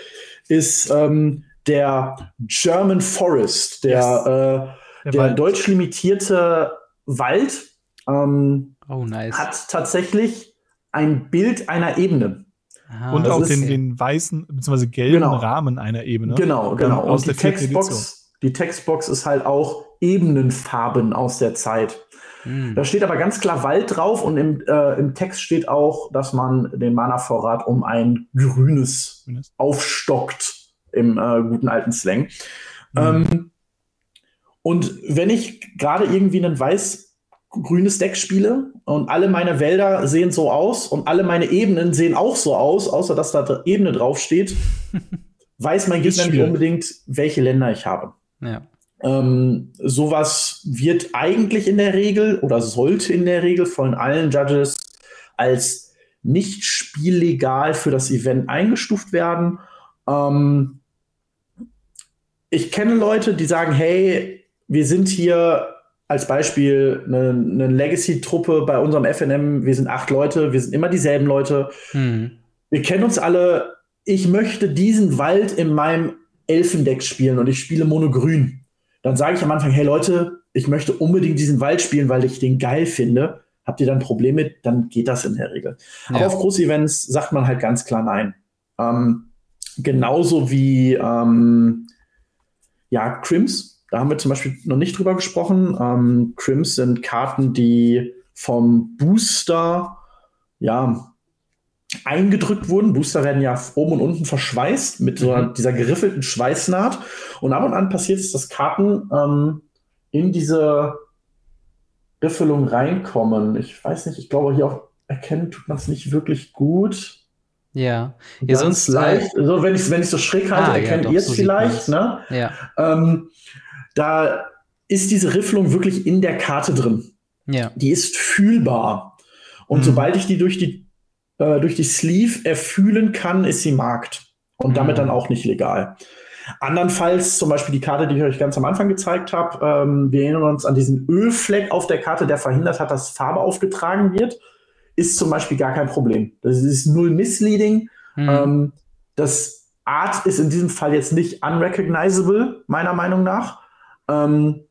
ist ähm, der German Forest, der, yes. äh, der, der deutsch limitierte Wald. Ähm, oh, nice. Hat tatsächlich ein Bild einer Ebene. Ah, und auch den, den weißen bzw. gelben genau. Rahmen einer Ebene. Genau, genau. Und die Textbox, die Textbox ist halt auch Ebenenfarben aus der Zeit. Hm. Da steht aber ganz klar Wald drauf und im, äh, im Text steht auch, dass man den Mana-Vorrat um ein grünes, grünes. aufstockt im äh, guten alten Slang. Hm. Ähm, und wenn ich gerade irgendwie einen weiß-grünes Deck spiele und alle meine Wälder sehen so aus und alle meine Ebenen sehen auch so aus, außer dass da Ebene draufsteht, weiß mein Gegner nicht unbedingt, welche Länder ich habe. Ja. Ähm, sowas wird eigentlich in der Regel oder sollte in der Regel von allen Judges als nicht spiellegal für das Event eingestuft werden. Ähm, ich kenne Leute, die sagen, hey, wir sind hier als Beispiel eine, eine Legacy-Truppe bei unserem FNM, wir sind acht Leute, wir sind immer dieselben Leute. Hm. Wir kennen uns alle. Ich möchte diesen Wald in meinem Elfendeck spielen und ich spiele Monogrün dann sage ich am Anfang, hey Leute, ich möchte unbedingt diesen Wald spielen, weil ich den geil finde. Habt ihr dann Probleme? Dann geht das in der Regel. Ja. Aber auf Großevents sagt man halt ganz klar nein. Ähm, genauso wie ähm, ja, Crims. Da haben wir zum Beispiel noch nicht drüber gesprochen. Ähm, Crims sind Karten, die vom Booster ja eingedrückt wurden. Booster werden ja oben und unten verschweißt mit so mhm. dieser geriffelten Schweißnaht. Und ab und an passiert es, dass Karten ähm, in diese Riffelung reinkommen. Ich weiß nicht, ich glaube, hier auch erkennen tut man es nicht wirklich gut. Ja, ja sonst äh, leicht. Äh, so, wenn ich wenn ich so schräg halte, ah, erkennt ja, ihr es so vielleicht. Ne? Ja. Ähm, da ist diese Riffelung wirklich in der Karte drin. Ja. Die ist fühlbar. Und mhm. sobald ich die durch die äh, durch die Sleeve erfühlen kann, ist sie Markt und damit dann mhm. auch nicht legal. Andernfalls zum Beispiel die Karte, die ich euch ganz am Anfang gezeigt habe. Ähm, wir erinnern uns an diesen Ölfleck auf der Karte, der verhindert hat, dass Farbe aufgetragen wird. Ist zum Beispiel gar kein Problem. Das ist null misleading. Mhm. Ähm, das Art ist in diesem Fall jetzt nicht unrecognizable, meiner Meinung nach. Ähm,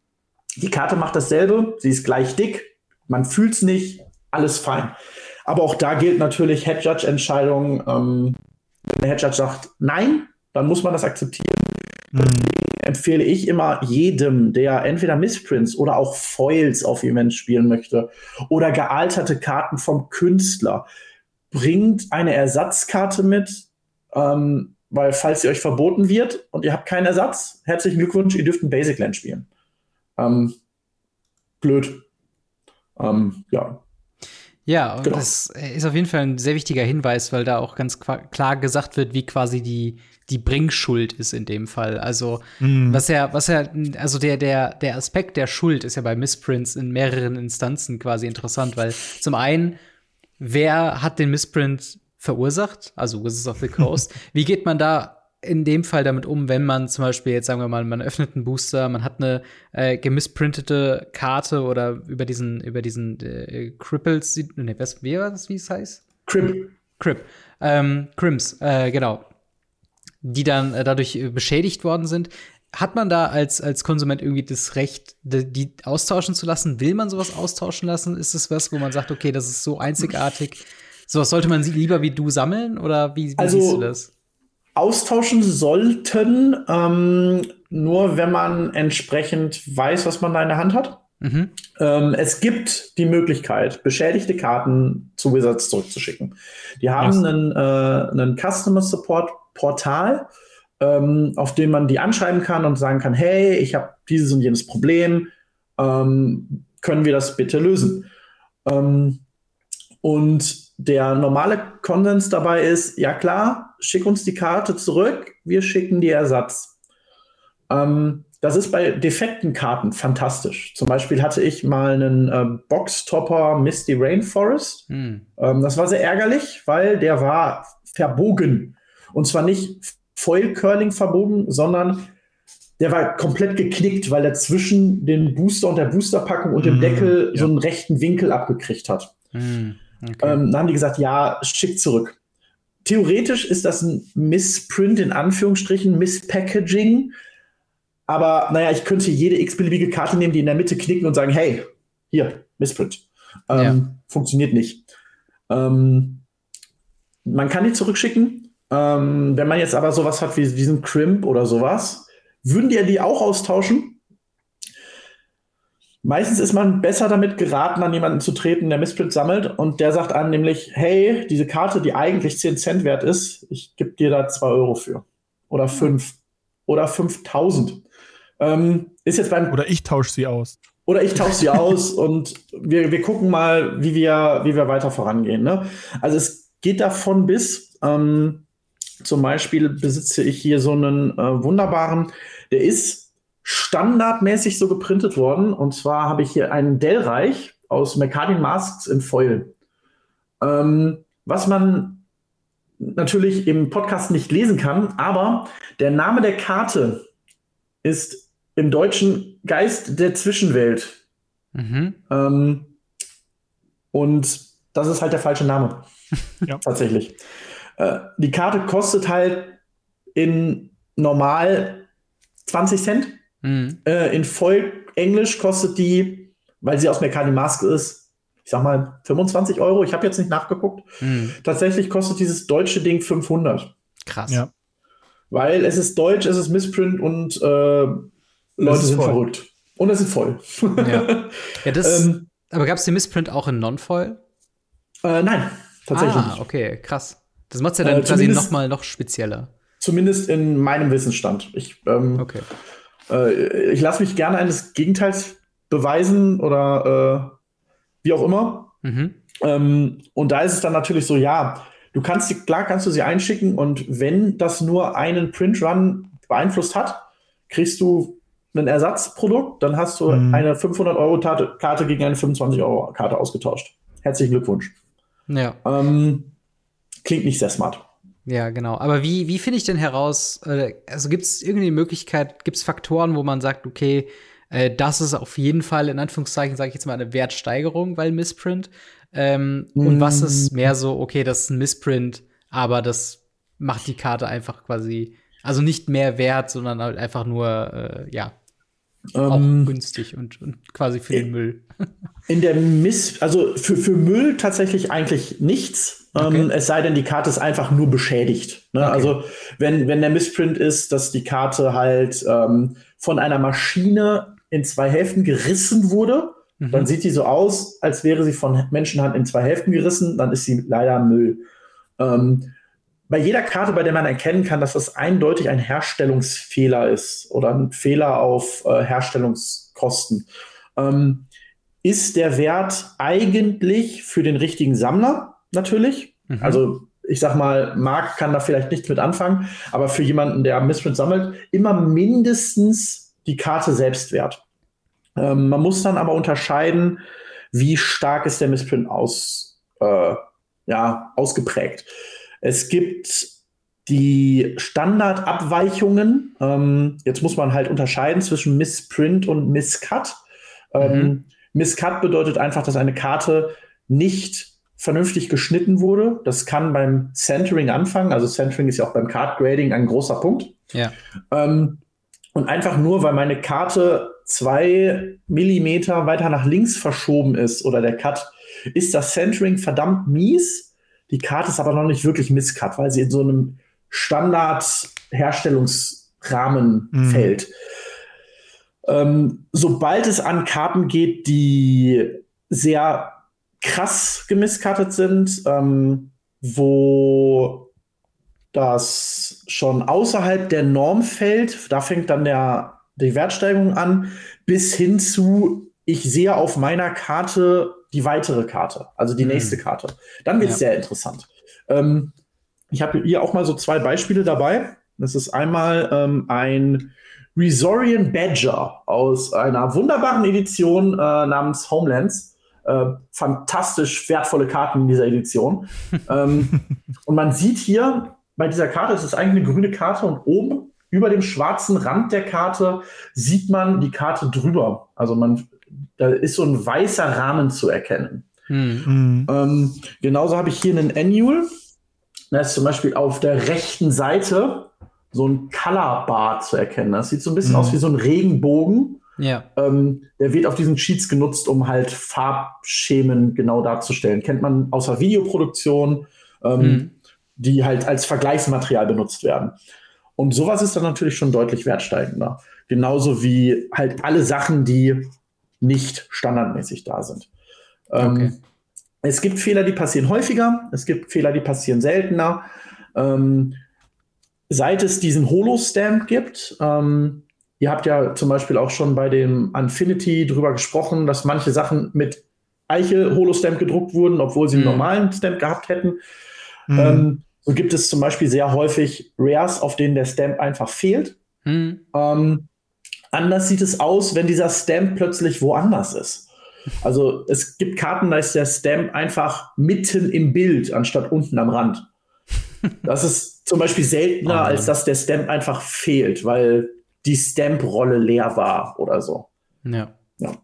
die Karte macht dasselbe. Sie ist gleich dick. Man fühlt es nicht. Alles fein. Aber auch da gilt natürlich Head Judge Entscheidung. Ähm, wenn der Head Judge sagt nein, dann muss man das akzeptieren. Mhm. Empfehle ich immer jedem, der entweder Missprints oder auch Foils auf Events spielen möchte oder gealterte Karten vom Künstler, bringt eine Ersatzkarte mit, ähm, weil falls sie euch verboten wird und ihr habt keinen Ersatz, herzlichen Glückwunsch, ihr dürft ein Basic Land spielen. Ähm, blöd. Ähm, ja, ja, und genau. das ist auf jeden Fall ein sehr wichtiger Hinweis, weil da auch ganz klar gesagt wird, wie quasi die, die Bringschuld ist in dem Fall. Also, mhm. was ja, was ja, also der, der, der Aspekt der Schuld ist ja bei Missprints in mehreren Instanzen quasi interessant, weil zum einen, wer hat den Missprint verursacht? Also Wizards of the Coast. wie geht man da in dem Fall damit um, wenn man zum Beispiel jetzt sagen wir mal, man öffnet einen Booster, man hat eine äh, gemisprintete Karte oder über diesen über diesen äh, Cripples, ne, was wie war das, wie es heißt? Crip. Crip. Ähm, Crims, äh, genau. Die dann äh, dadurch äh, beschädigt worden sind. Hat man da als, als Konsument irgendwie das Recht, die, die austauschen zu lassen? Will man sowas austauschen lassen? Ist es was, wo man sagt, okay, das ist so einzigartig? Sowas sollte man lieber wie du sammeln oder wie, wie Also- siehst du das? Austauschen sollten, ähm, nur wenn man entsprechend weiß, was man da in der Hand hat. Mhm. Ähm, es gibt die Möglichkeit, beschädigte Karten zu Wizards zurückzuschicken. Die haben einen, äh, einen Customer Support Portal, ähm, auf dem man die anschreiben kann und sagen kann, hey, ich habe dieses und jenes Problem, ähm, können wir das bitte lösen? Ähm, und der normale Konsens dabei ist, ja klar, schick uns die Karte zurück, wir schicken dir Ersatz. Ähm, das ist bei defekten Karten fantastisch. Zum Beispiel hatte ich mal einen äh, Boxtopper Misty Rainforest. Hm. Ähm, das war sehr ärgerlich, weil der war verbogen. Und zwar nicht Foil Curling verbogen, sondern der war komplett geknickt, weil er zwischen den Booster und der Boosterpackung und dem Mm, Deckel ja. so einen rechten Winkel abgekriegt hat. Hm. Okay. Ähm, dann haben die gesagt, ja, schick zurück. Theoretisch ist das ein Missprint in Anführungsstrichen, Misspackaging. Aber naja, ich könnte jede x-beliebige Karte nehmen, die in der Mitte knicken und sagen, hey, hier, Missprint. Ähm, Ja. Funktioniert nicht. Ähm, man kann die zurückschicken. Ähm, wenn man jetzt aber sowas hat wie diesen Crimp oder sowas, würden die die auch austauschen? Meistens ist man besser damit geraten, an jemanden zu treten, der Missprint sammelt und der sagt einem nämlich, hey, diese Karte, die eigentlich 10 Cent wert ist, ich gebe dir da 2 Euro für. Oder 5. Oder 5000. Ähm, ist jetzt beim Oder ich tausche sie aus. oder ich tausche sie aus und wir, wir gucken mal, wie wir, wie wir weiter vorangehen. Ne? Also es geht davon bis, ähm, zum Beispiel besitze ich hier so einen äh, wunderbaren, der ist standardmäßig so geprintet worden. Und zwar habe ich hier einen Dellreich aus Mercadin Masks in Foil. Ähm, was man natürlich im Podcast nicht lesen kann, aber der Name der Karte ist im Deutschen Geist der Zwischenwelt. Mhm. Ähm, und das ist halt der falsche Name. Ja. Tatsächlich. Äh, die Karte kostet halt in normal 20 Cent. Mhm. Äh, in voll Englisch kostet die, weil sie aus Mercari Mask ist, ich sag mal 25 Euro. Ich habe jetzt nicht nachgeguckt. Mhm. Tatsächlich kostet dieses deutsche Ding 500. Krass. Ja. Weil es ist deutsch, es ist Missprint und äh, Leute sind voll. verrückt. Und es ist voll. Ja. Ja, das, ähm, aber gab es den Missprint auch in Non-Foil? äh, nein, tatsächlich Ah, nicht. okay, krass. Das macht ja dann Äh, quasi zumindest- noch mal noch spezieller. Zumindest in meinem Wissensstand. Ich, ähm, Okay. Äh, ich lasse mich gerne eines Gegenteils beweisen oder äh, wie auch immer. Mhm. Ähm, und da ist es dann natürlich so, ja, du kannst sie, klar kannst du sie einschicken und wenn das nur einen Print-Run beeinflusst hat, kriegst du ein Ersatzprodukt, dann hast du Mhm. eine 500-Euro-Karte gegen eine 25-Euro-Karte ausgetauscht. Herzlichen Glückwunsch. Ja. Ähm, klingt nicht sehr smart. Ja, genau. Aber wie, wie finde ich denn heraus, äh, also gibt es irgendeine Möglichkeit, gibt es Faktoren, wo man sagt, okay, äh, das ist auf jeden Fall, in Anführungszeichen, sage ich jetzt mal, eine Wertsteigerung, weil Missprint. Ähm, Und Mm. was ist mehr so, okay, das ist ein Missprint, aber das macht die Karte einfach quasi, also nicht mehr wert, sondern halt einfach nur, äh, ja, auch Ähm, günstig und, und quasi für den Müll. In der Miss, also für, für Müll tatsächlich eigentlich nichts. Okay. Ähm, es sei denn, die Karte ist einfach nur beschädigt. Ne? Okay. Also wenn, wenn der Missprint ist, dass die Karte halt ähm, von einer Maschine in zwei Hälften gerissen wurde, Mhm. dann sieht die so aus, als wäre sie von Menschenhand in zwei Hälften gerissen, dann ist sie leider Müll. Ähm, bei jeder Karte, bei der man erkennen kann, dass das eindeutig ein Herstellungsfehler ist oder ein Fehler auf äh, Herstellungskosten, ähm, ist der Wert eigentlich für den richtigen Sammler natürlich. Mhm. Also ich sag mal, Marc kann da vielleicht nichts mit anfangen, aber für jemanden, der Missprint sammelt, immer mindestens die Karte selbst wert. Ähm, man muss dann aber unterscheiden, wie stark ist der Missprint aus, äh, ja, ausgeprägt. Es gibt die Standardabweichungen, ähm, jetzt muss man halt unterscheiden zwischen Missprint und Misscut. Ähm, mhm. Misscut bedeutet einfach, dass eine Karte nicht vernünftig geschnitten wurde. Das kann beim Centering anfangen. Also Centering ist ja auch beim Card Grading ein großer Punkt. Ja. Ähm, und einfach nur, weil meine Karte zwei Millimeter weiter nach links verschoben ist oder der Cut, ist das Centering verdammt mies. Die Karte ist aber noch nicht wirklich Misscut, weil sie in so einem Standard-Herstellungsrahmen mhm. fällt. Ähm, sobald es an Karten geht, die sehr krass gemisskartet sind, ähm, wo das schon außerhalb der Norm fällt, da fängt dann der, die Wertsteigerung an, bis hin zu, ich sehe auf meiner Karte die weitere Karte, also die mhm. nächste Karte. Dann wird es ja. sehr interessant. Ähm, ich habe hier auch mal so zwei Beispiele dabei. Das ist einmal ähm, ein Resorian Badger aus einer wunderbaren Edition äh, namens Homelands. Äh, fantastisch wertvolle Karten in dieser Edition. ähm, und man sieht hier bei dieser Karte, es ist eigentlich eine grüne Karte und oben über dem schwarzen Rand der Karte sieht man die Karte drüber. Also man, da ist so ein weißer Rahmen zu erkennen. Mhm. Ähm, genauso habe ich hier einen Annual. Da ist zum Beispiel auf der rechten Seite so ein Color Bar zu erkennen. Das sieht so ein bisschen mhm. aus wie so ein Regenbogen. Ja. Ähm, der wird auf diesen Cheats genutzt, um halt Farbschemen genau darzustellen. Kennt man außer Videoproduktion, ähm, mhm. die halt als Vergleichsmaterial benutzt werden. Und sowas ist dann natürlich schon deutlich wertsteigender. Genauso wie halt alle Sachen, die nicht standardmäßig da sind. Ähm, okay. Es gibt Fehler, die passieren häufiger, es gibt Fehler, die passieren seltener. Ähm, seit es diesen Holo-Stamp gibt, ähm, ihr habt ja zum Beispiel auch schon bei dem Infinity drüber gesprochen, dass manche Sachen mit Eiche-Holo-Stamp gedruckt wurden, obwohl sie einen mhm. normalen Stamp gehabt hätten. Mhm. Ähm, so gibt es zum Beispiel sehr häufig Rares, auf denen der Stamp einfach fehlt. Mhm. Ähm, anders sieht es aus, wenn dieser Stamp plötzlich woanders ist. Also es gibt Karten, da ist der Stamp einfach mitten im Bild, anstatt unten am Rand. Das ist zum Beispiel seltener, oh als dass der Stamp einfach fehlt, weil die Stamp-Rolle leer war oder so. Ja. ja.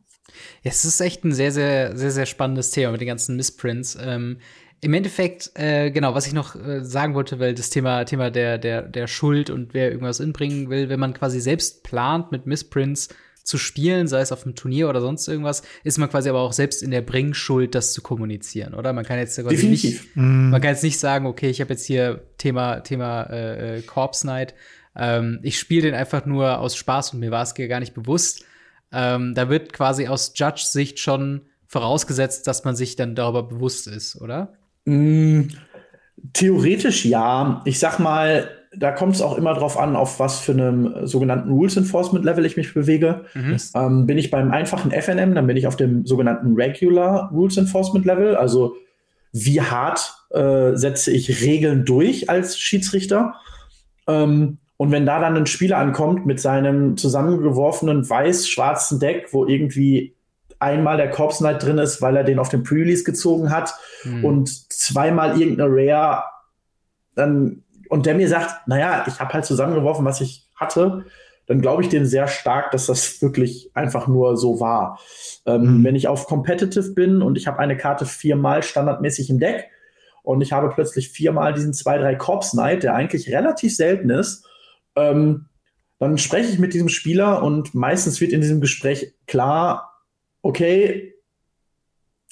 Es ist echt ein sehr, sehr, sehr, sehr spannendes Thema mit den ganzen Missprints. Ähm, Im Endeffekt, äh, genau, was ich noch äh, sagen wollte, weil das Thema, Thema der, der, der Schuld und wer irgendwas inbringen will, wenn man quasi selbst plant mit Missprints, zu spielen, sei es auf einem Turnier oder sonst irgendwas, ist man quasi aber auch selbst in der Bringschuld, das zu kommunizieren, oder? Man kann jetzt quasi Definitiv. nicht, mm. man kann jetzt nicht sagen, okay, ich habe jetzt hier Thema Thema äh, äh, Corpse Night, ähm, ich spiele den einfach nur aus Spaß und mir war es gar nicht bewusst. Ähm, da wird quasi aus Judge-Sicht schon vorausgesetzt, dass man sich dann darüber bewusst ist, oder? Mm, theoretisch ja. Ich sag mal, da kommt es auch immer drauf an, auf was für einem sogenannten Rules Enforcement Level ich mich bewege. Mhm. Ähm, bin ich beim einfachen FNM, dann bin ich auf dem sogenannten Regular Rules Enforcement Level. Also wie hart äh, setze ich Regeln durch als Schiedsrichter? Ähm, und wenn da dann ein Spieler ankommt mit seinem zusammengeworfenen weiß-schwarzen Deck, wo irgendwie einmal der Corpse Knight drin ist, weil er den auf dem Pre-Release gezogen hat mhm. und zweimal irgendeine Rare, dann und der mir sagt, naja, ich habe halt zusammengeworfen, was ich hatte, dann glaube ich dem sehr stark, dass das wirklich einfach nur so war. Ähm, mhm. Wenn ich auf Competitive bin und ich habe eine Karte viermal standardmäßig im Deck und ich habe plötzlich viermal diesen 2-3 Corpse Knight, der eigentlich relativ selten ist, ähm, dann spreche ich mit diesem Spieler und meistens wird in diesem Gespräch klar, okay,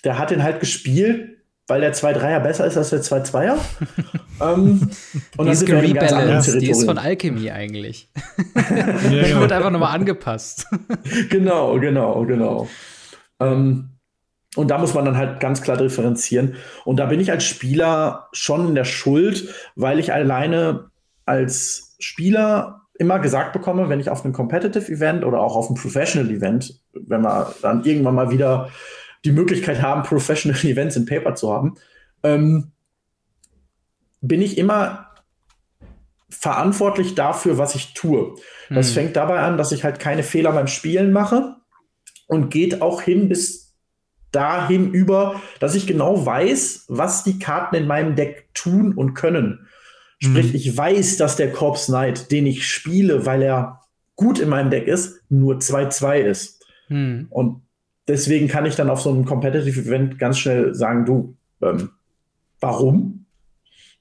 der hat den halt gespielt, weil der 2-3er besser ist als der 2-2er. ähm, und die ist gerebalanced, die ist von Alchemy eigentlich. die wird einfach nochmal angepasst. genau, genau, genau. Ähm, und da muss man dann halt ganz klar differenzieren. Und da bin ich als Spieler schon in der Schuld, weil ich alleine als Spieler immer gesagt bekomme, wenn ich auf einem Competitive Event oder auch auf einem Professional Event, wenn wir dann irgendwann mal wieder die Möglichkeit haben, Professional Events in Paper zu haben, ähm, bin ich immer verantwortlich dafür, was ich tue. Das hm. fängt dabei an, dass ich halt keine Fehler beim Spielen mache und geht auch hin bis dahin über, dass ich genau weiß, was die Karten in meinem Deck tun und können. Sprich, mhm. ich weiß, dass der Corpse Knight, den ich spiele, weil er gut in meinem Deck ist, nur 2-2 ist. Mhm. Und deswegen kann ich dann auf so einem Competitive Event ganz schnell sagen, du, ähm, warum?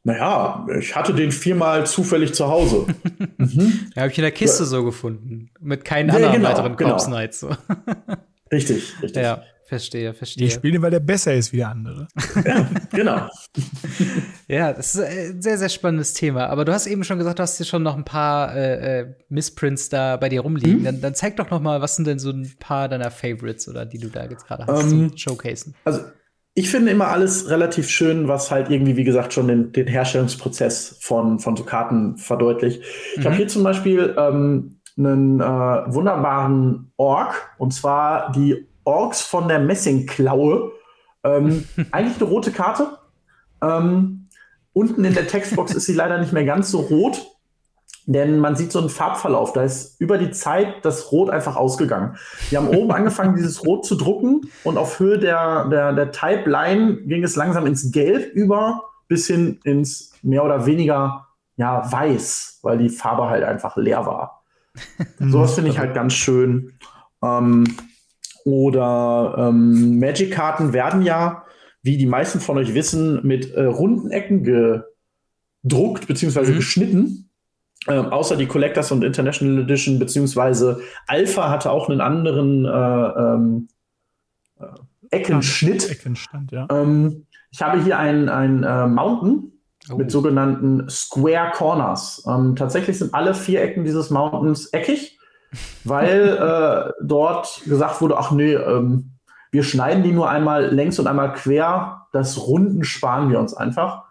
Naja, ich hatte den viermal zufällig zu Hause. mhm. Ja, habe ich in der Kiste ja. so gefunden. Mit keinen ja, anderen genau, weiteren genau. Corpse Knights. So. richtig, richtig. Ja. Verstehe, verstehe. Die spielen, weil der besser ist wie der andere. ja, genau. ja, das ist ein sehr, sehr spannendes Thema. Aber du hast eben schon gesagt, du hast hier schon noch ein paar äh, äh, Missprints da bei dir rumliegen. Mhm. Dann, dann, zeig doch noch mal, was sind denn so ein paar deiner Favorites oder die du da jetzt gerade hast um, zum Showcasen? Also ich finde immer alles relativ schön, was halt irgendwie, wie gesagt, schon den, den Herstellungsprozess von, von so Karten verdeutlicht. Ich mhm. habe hier zum Beispiel ähm, einen äh, wunderbaren Ork, und zwar die Orks von der Messingklaue. Ähm, eigentlich eine rote Karte. Ähm, unten in der Textbox ist sie leider nicht mehr ganz so rot, denn man sieht so einen Farbverlauf. Da ist über die Zeit das Rot einfach ausgegangen. Wir haben oben angefangen, dieses Rot zu drucken und auf Höhe der, der, der Type-Line ging es langsam ins Gelb über, bis hin ins mehr oder weniger ja, weiß, weil die Farbe halt einfach leer war. Sowas finde ich halt ganz schön. Ähm, oder ähm, Magic-Karten werden ja, wie die meisten von euch wissen, mit äh, runden Ecken gedruckt bzw. Mhm. geschnitten. Ähm, außer die Collectors und International Edition, beziehungsweise Alpha hatte auch einen anderen äh, ähm, äh, Eckenschnitt. Eckenstand, ja. Ähm, ich habe hier ein, ein äh, Mountain oh. mit sogenannten Square Corners. Ähm, tatsächlich sind alle vier Ecken dieses Mountains eckig weil äh, dort gesagt wurde, ach nee, ähm, wir schneiden die nur einmal längs und einmal quer. Das Runden sparen wir uns einfach.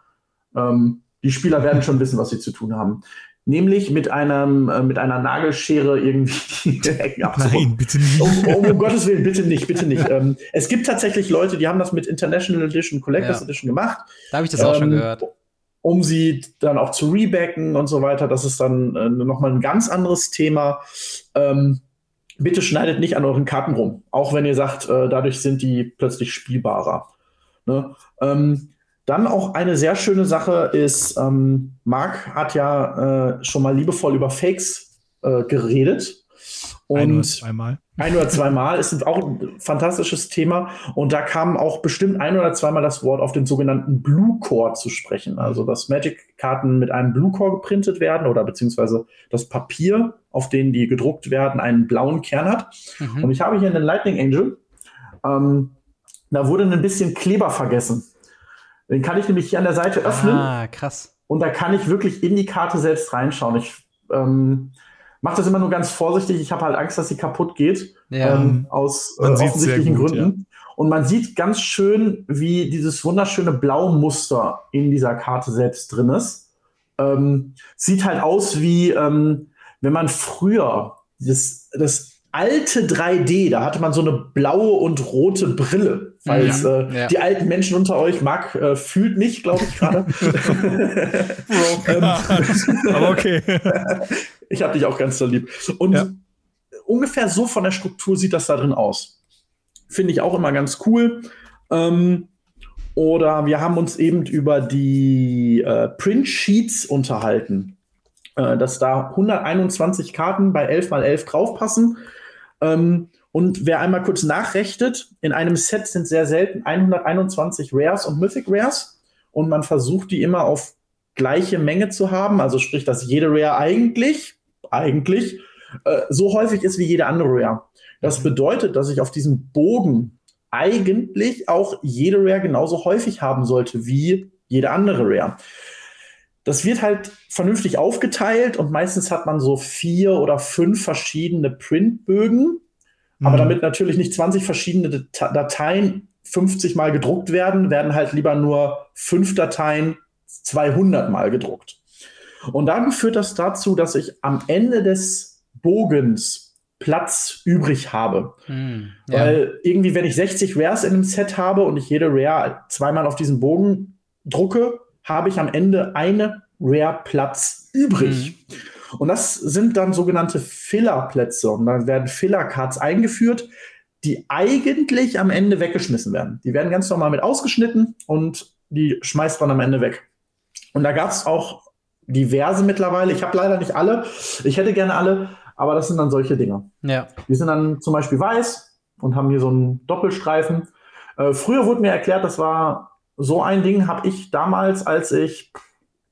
Ähm, die Spieler werden schon wissen, was sie zu tun haben. Nämlich mit einem äh, mit einer Nagelschere irgendwie die Ecken Nein, bitte nicht. Um, um, um, Gottes Willen, bitte nicht, bitte nicht. ähm, es gibt tatsächlich Leute, die haben das mit International Edition, Collectors ja. Edition gemacht. Da habe ich das auch schon ähm, gehört um sie dann auch zu rebacken und so weiter. Das ist dann äh, nochmal ein ganz anderes Thema. Ähm, bitte schneidet nicht an euren Karten rum, auch wenn ihr sagt, äh, dadurch sind die plötzlich spielbarer. Ne? Ähm, dann auch eine sehr schöne Sache ist, ähm, Marc hat ja äh, schon mal liebevoll über Fakes äh, geredet. Und ein oder zweimal. Ein oder zweimal ist auch ein fantastisches Thema. Und da kam auch bestimmt ein oder zweimal das Wort auf den sogenannten Blue Core zu sprechen. Also, dass Magic-Karten mit einem Blue Core geprintet werden oder beziehungsweise das Papier, auf denen die gedruckt werden, einen blauen Kern hat. Mhm. Und ich habe hier einen Lightning Angel. Ähm, da wurde ein bisschen Kleber vergessen. Den kann ich nämlich hier an der Seite öffnen. Ah, krass. Und da kann ich wirklich in die Karte selbst reinschauen. Ich ähm, mache das immer nur ganz vorsichtig. Ich habe halt Angst, dass sie kaputt geht. Ja. Ähm, aus äh, offensichtlichen gut, Gründen. Ja. Und man sieht ganz schön, wie dieses wunderschöne Blaumuster in dieser Karte selbst drin ist. Ähm, sieht halt aus wie, ähm, wenn man früher das, das alte 3D, da hatte man so eine blaue und rote Brille. Falls ja, äh, ja. die alten Menschen unter euch, Marc äh, fühlt nicht, glaube ich gerade. Ähm, Aber okay. ich habe dich auch ganz so lieb. Und ja. ungefähr so von der Struktur sieht das da drin aus. Finde ich auch immer ganz cool. Ähm, oder wir haben uns eben über die äh, Print Sheets unterhalten. Äh, dass da 121 Karten bei 11 mal 11 draufpassen. Ähm, und wer einmal kurz nachrechnet, in einem Set sind sehr selten 121 Rares und Mythic Rares. Und man versucht die immer auf gleiche Menge zu haben. Also sprich, dass jede Rare eigentlich, eigentlich äh, so häufig ist wie jede andere Rare. Das mhm. bedeutet, dass ich auf diesem Bogen eigentlich auch jede Rare genauso häufig haben sollte wie jede andere Rare. Das wird halt vernünftig aufgeteilt und meistens hat man so vier oder fünf verschiedene Printbögen. Mhm. Aber damit natürlich nicht 20 verschiedene Dateien 50 Mal gedruckt werden, werden halt lieber nur fünf Dateien 200 Mal gedruckt. Und dann führt das dazu, dass ich am Ende des Bogens Platz übrig habe. Mm, ja. Weil irgendwie, wenn ich 60 Rares in einem Set habe und ich jede Rare zweimal auf diesen Bogen drucke, habe ich am Ende eine Rare-Platz übrig. Mhm. Und das sind dann sogenannte Filler-Plätze. Und dann werden Filler-Cards eingeführt, die eigentlich am Ende weggeschmissen werden. Die werden ganz normal mit ausgeschnitten und die schmeißt man am Ende weg. Und da gab es auch diverse mittlerweile. Ich habe leider nicht alle. Ich hätte gerne alle, aber das sind dann solche Dinge. Ja. Die sind dann zum Beispiel weiß und haben hier so einen Doppelstreifen. Äh, früher wurde mir erklärt, das war so ein Ding, habe ich damals, als ich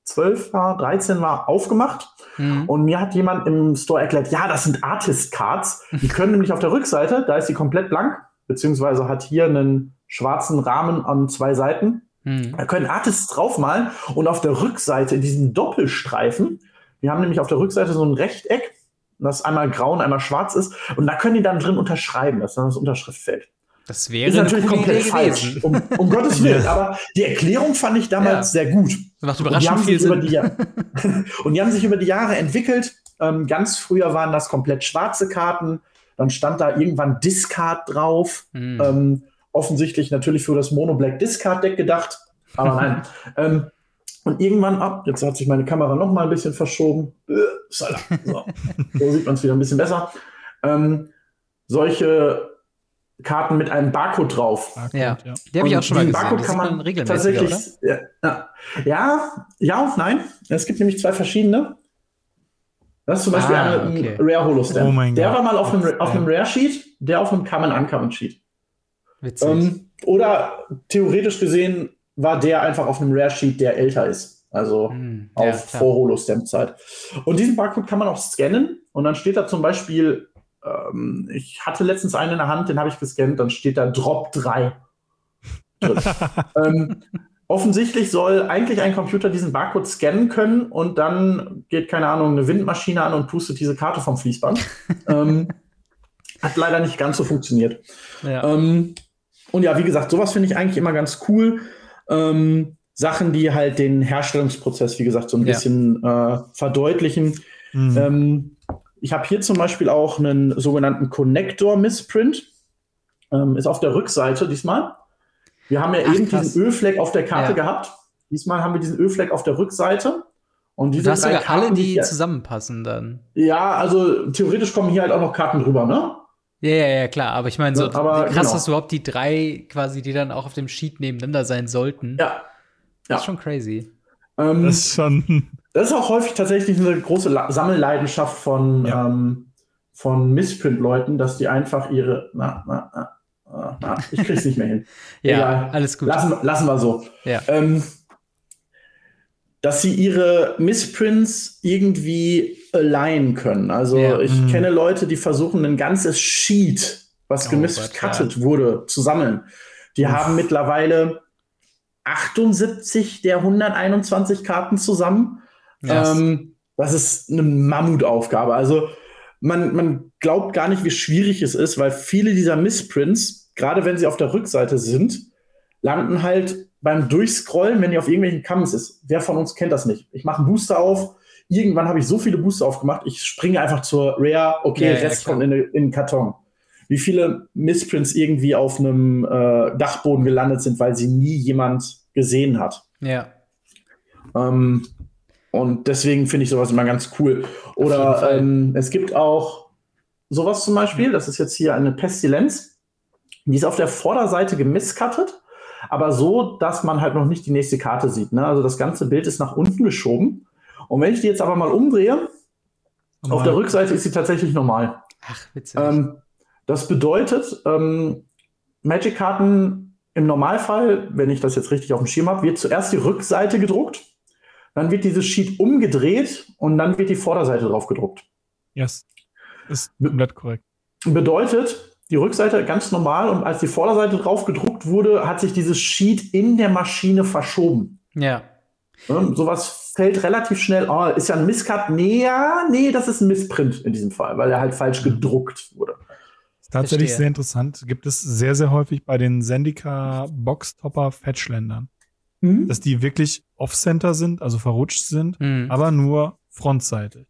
12 war, 13 war, aufgemacht. Mhm. Und mir hat jemand im Store erklärt, ja, das sind Artist Cards. Die können nämlich auf der Rückseite, da ist sie komplett blank, beziehungsweise hat hier einen schwarzen Rahmen an zwei Seiten. Mhm. Da können Artists draufmalen und auf der Rückseite in diesem Doppelstreifen, wir haben nämlich auf der Rückseite so ein Rechteck, das einmal grau und einmal schwarz ist, und da können die dann drin unterschreiben, das ist dann das Unterschriftfeld. Das wäre Ist natürlich komplett falsch, um, um Gottes Willen, aber die Erklärung fand ich damals Ja. sehr gut. Das macht Und die, überraschend haben viel sich über Sinn. die, und die haben sich über die Jahre entwickelt. Ähm, ganz früher waren das komplett schwarze Karten. Dann stand da irgendwann Discard drauf. Mhm. Ähm, offensichtlich natürlich für das Mono Black Discard Deck gedacht. Aber nein. ähm, und irgendwann ab, jetzt hat sich meine Kamera noch mal ein bisschen verschoben. Äh, Upsala. So, so sieht man es wieder ein bisschen besser. Ähm, solche Karten mit einem Barcode drauf. Barcode, Ja. ja. Die habe ich auch schon mal gesehen. Barcode kann man regelmäßig, tatsächlich. oder? Ja, ja, ja und nein. Es gibt nämlich zwei verschiedene. Das ist zum Beispiel Ah, eine, okay. ein Rare Holostamp. Oh mein der Gott. war mal auf einem, Ja. auf einem Rare Sheet, der auf einem Common Uncommon Sheet. Witzig. Ähm, oder theoretisch gesehen war der einfach auf einem Rare Sheet, der älter ist. Also Hm, ja, auf klar. vor Holostamp-Zeit. Und diesen Barcode kann man auch scannen und dann steht da zum Beispiel, ähm, ich hatte letztens einen in der Hand, den habe ich gescannt, dann steht da Drop 3. drin. ähm, offensichtlich soll eigentlich ein Computer diesen Barcode scannen können und dann geht, keine Ahnung, eine Windmaschine an und pustet diese Karte vom Fließband. ähm, hat leider nicht ganz so funktioniert. Ja. Ähm, und ja, wie gesagt, sowas finde ich eigentlich immer ganz cool. Ähm, Sachen, die halt den Herstellungsprozess, wie gesagt, so ein Ja. bisschen äh, verdeutlichen. Mhm. Ich habe hier zum Beispiel auch einen sogenannten Connector Missprint. Ähm, ist auf der Rückseite diesmal. Wir haben ja Ach, eben krass. diesen Ölfleck auf der Karte Ja. gehabt. Diesmal haben wir diesen Ölfleck auf der Rückseite. Und diese Du hast drei sogar alle, Karten, die hier- zusammenpassen dann. Ja, also theoretisch kommen hier halt auch noch Karten drüber, ne? Ja, ja, ja, klar. Aber ich meine, so Ja, aber krass, genau. dass überhaupt die drei quasi, die dann auch auf dem Sheet nebeneinander sein sollten. Ja. Das ja. ist schon crazy. Ähm, Das ist schon. Das ist auch häufig tatsächlich eine große La Sammelleidenschaft von, Ja. ähm, von Missprint-Leuten, dass die einfach ihre. Na, na, na, na, ich krieg's nicht mehr hin. Ja, Egal. alles gut. Lassen, lassen wir so. Ja. Ähm, dass sie ihre Missprints irgendwie alignen können. Also Ja. ich Mhm. kenne Leute, die versuchen, ein ganzes Sheet, was Oh gemiscuttet wurde, zu sammeln. Die Uff. haben mittlerweile 78 der 121 Karten zusammen. Ja. Ähm, das ist eine Mammutaufgabe. Also man, man glaubt gar nicht, wie schwierig es ist, weil viele dieser Missprints, gerade wenn sie auf der Rückseite sind, landen halt beim Durchscrollen, wenn die auf irgendwelchen Commons ist. Wer von uns kennt das nicht? Ich mache einen Booster auf. Irgendwann habe ich so viele Booster aufgemacht, ich springe einfach zur Rare, okay, Ja, ja, Rest klar. kommt in, den- in den Karton. Wie viele Missprints irgendwie auf einem äh, Dachboden gelandet sind, weil sie nie jemand gesehen hat. ja. Ähm, und deswegen finde ich sowas immer ganz cool. Oder ähm, es gibt auch sowas zum Beispiel, das ist jetzt hier eine Pestilenz. Die ist auf der Vorderseite gemisscuttet, aber so, dass man halt noch nicht die nächste Karte sieht. Ne? Also das ganze Bild ist nach unten geschoben. Und wenn ich die jetzt aber mal umdrehe, auf der Rückseite ist sie tatsächlich normal. Ach, witzig. Ähm, das bedeutet, ähm, Magic-Karten im Normalfall, wenn ich das jetzt richtig auf dem Schirm habe, wird zuerst die Rückseite gedruckt, dann wird dieses Sheet umgedreht und dann wird die Vorderseite drauf gedruckt. Yes. Ist komplett korrekt. Bedeutet, die Rückseite ganz normal und als die Vorderseite drauf gedruckt wurde, hat sich dieses Sheet in der Maschine verschoben. ja. Ne? Sowas fällt relativ schnell, oh, ist ja ein Misscut. Nee, ja, nee, das ist ein Missprint in diesem Fall, weil er halt falsch gedruckt wurde. Ist tatsächlich Verstehe. sehr interessant. Gibt es sehr, sehr häufig bei den Sendika Boxtopper Fetchländern, dass die wirklich off-center sind, also verrutscht sind, Mhm. aber nur frontseitig.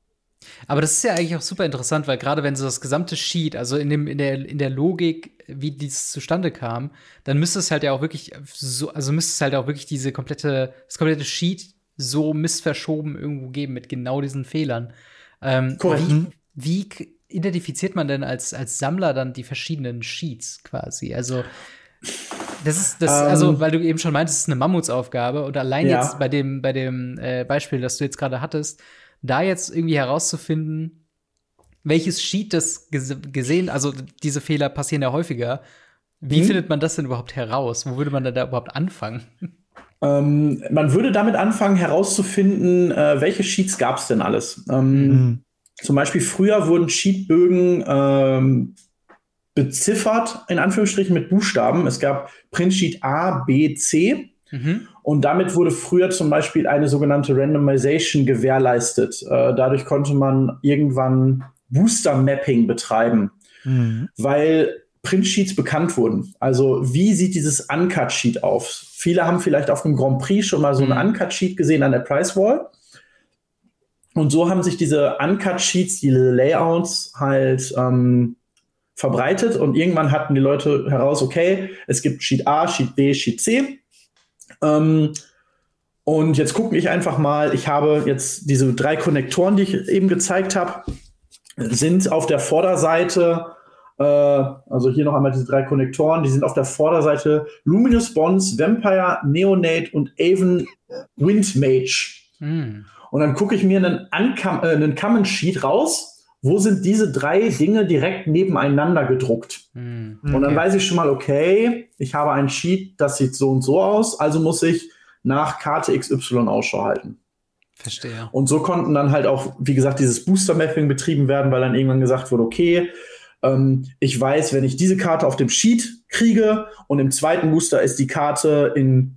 Aber das ist ja eigentlich auch super interessant, weil gerade wenn so das gesamte Sheet, also in, dem, in, der, in der Logik, wie dies zustande kam, dann müsste es halt ja auch wirklich so, also müsste es halt auch wirklich diese komplette, das komplette Sheet so missverschoben irgendwo geben mit genau diesen Fehlern. Ähm, Korrekt. Wie, wie k- identifiziert man denn als, als Sammler dann die verschiedenen Sheets quasi? Also Das ist das, Ähm, also, weil du eben schon meintest, es ist eine Mammutsaufgabe und allein Ja. jetzt bei dem, bei dem äh, Beispiel, das du jetzt gerade hattest, da jetzt irgendwie herauszufinden, welches Sheet das ges gesehen, also diese Fehler passieren ja häufiger. Wie Mhm. findet man das denn überhaupt heraus? Wo würde man denn da überhaupt anfangen? Ähm, man würde damit anfangen herauszufinden, äh, welche Sheets gab es denn alles. Ähm, Mhm. Zum Beispiel früher wurden Sheetbögen ähm, beziffert, in Anführungsstrichen mit Buchstaben. Es gab Printsheet A, B, C. Mhm. Und damit wurde früher zum Beispiel eine sogenannte Randomization gewährleistet. Äh, dadurch konnte man irgendwann Booster Mapping betreiben, Mhm. weil Printsheets bekannt wurden. Also wie sieht dieses Uncut Sheet auf? Viele haben vielleicht auf dem Grand Prix schon mal so Mhm. ein Uncut Sheet gesehen an der Price Wall. Und so haben sich diese Uncut Sheets, diese Layouts halt ähm, verbreitet und irgendwann hatten die Leute heraus, okay, es gibt Sheet A, Sheet B, Sheet C. Ähm, und jetzt gucke ich einfach mal, ich habe jetzt diese drei Konnektoren, die ich eben gezeigt habe, sind auf der Vorderseite, äh, also hier noch einmal diese drei Konnektoren, die sind auf der Vorderseite Luminous Bonds, Vampire, Neonate und Aven Windmage. Mhm. Und dann gucke ich mir einen, Uncom äh, einen Common Sheet raus, wo sind diese drei Dinge direkt nebeneinander gedruckt. Mhm. Und dann weiß ich schon mal, okay, ich habe ein Sheet, das sieht so und so aus, also muss ich nach Karte XY Ausschau halten. Verstehe. Und so konnten dann halt auch, wie gesagt, dieses Booster-Mapping betrieben werden, weil dann irgendwann gesagt wurde, okay, ähm, ich weiß, wenn ich diese Karte auf dem Sheet kriege und im zweiten Booster ist die Karte in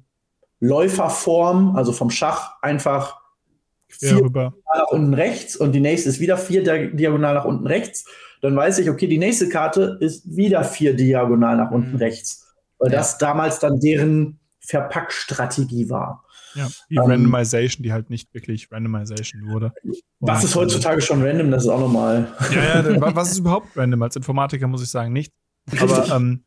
Läuferform, also vom Schach einfach vier rüber. nach unten rechts und die nächste ist wieder vier dia- diagonal nach unten rechts, dann weiß ich, okay, die nächste Karte ist wieder vier diagonal nach unten Mhm. rechts. Weil Ja. das damals dann deren Verpackstrategie war. Ja, die Ähm, Randomization, die halt nicht wirklich Randomization wurde. Was ist heutzutage schon random? Das ist auch nochmal. Ja, ja, wa- was ist überhaupt random? Als Informatiker muss ich sagen, nicht. Aber ähm,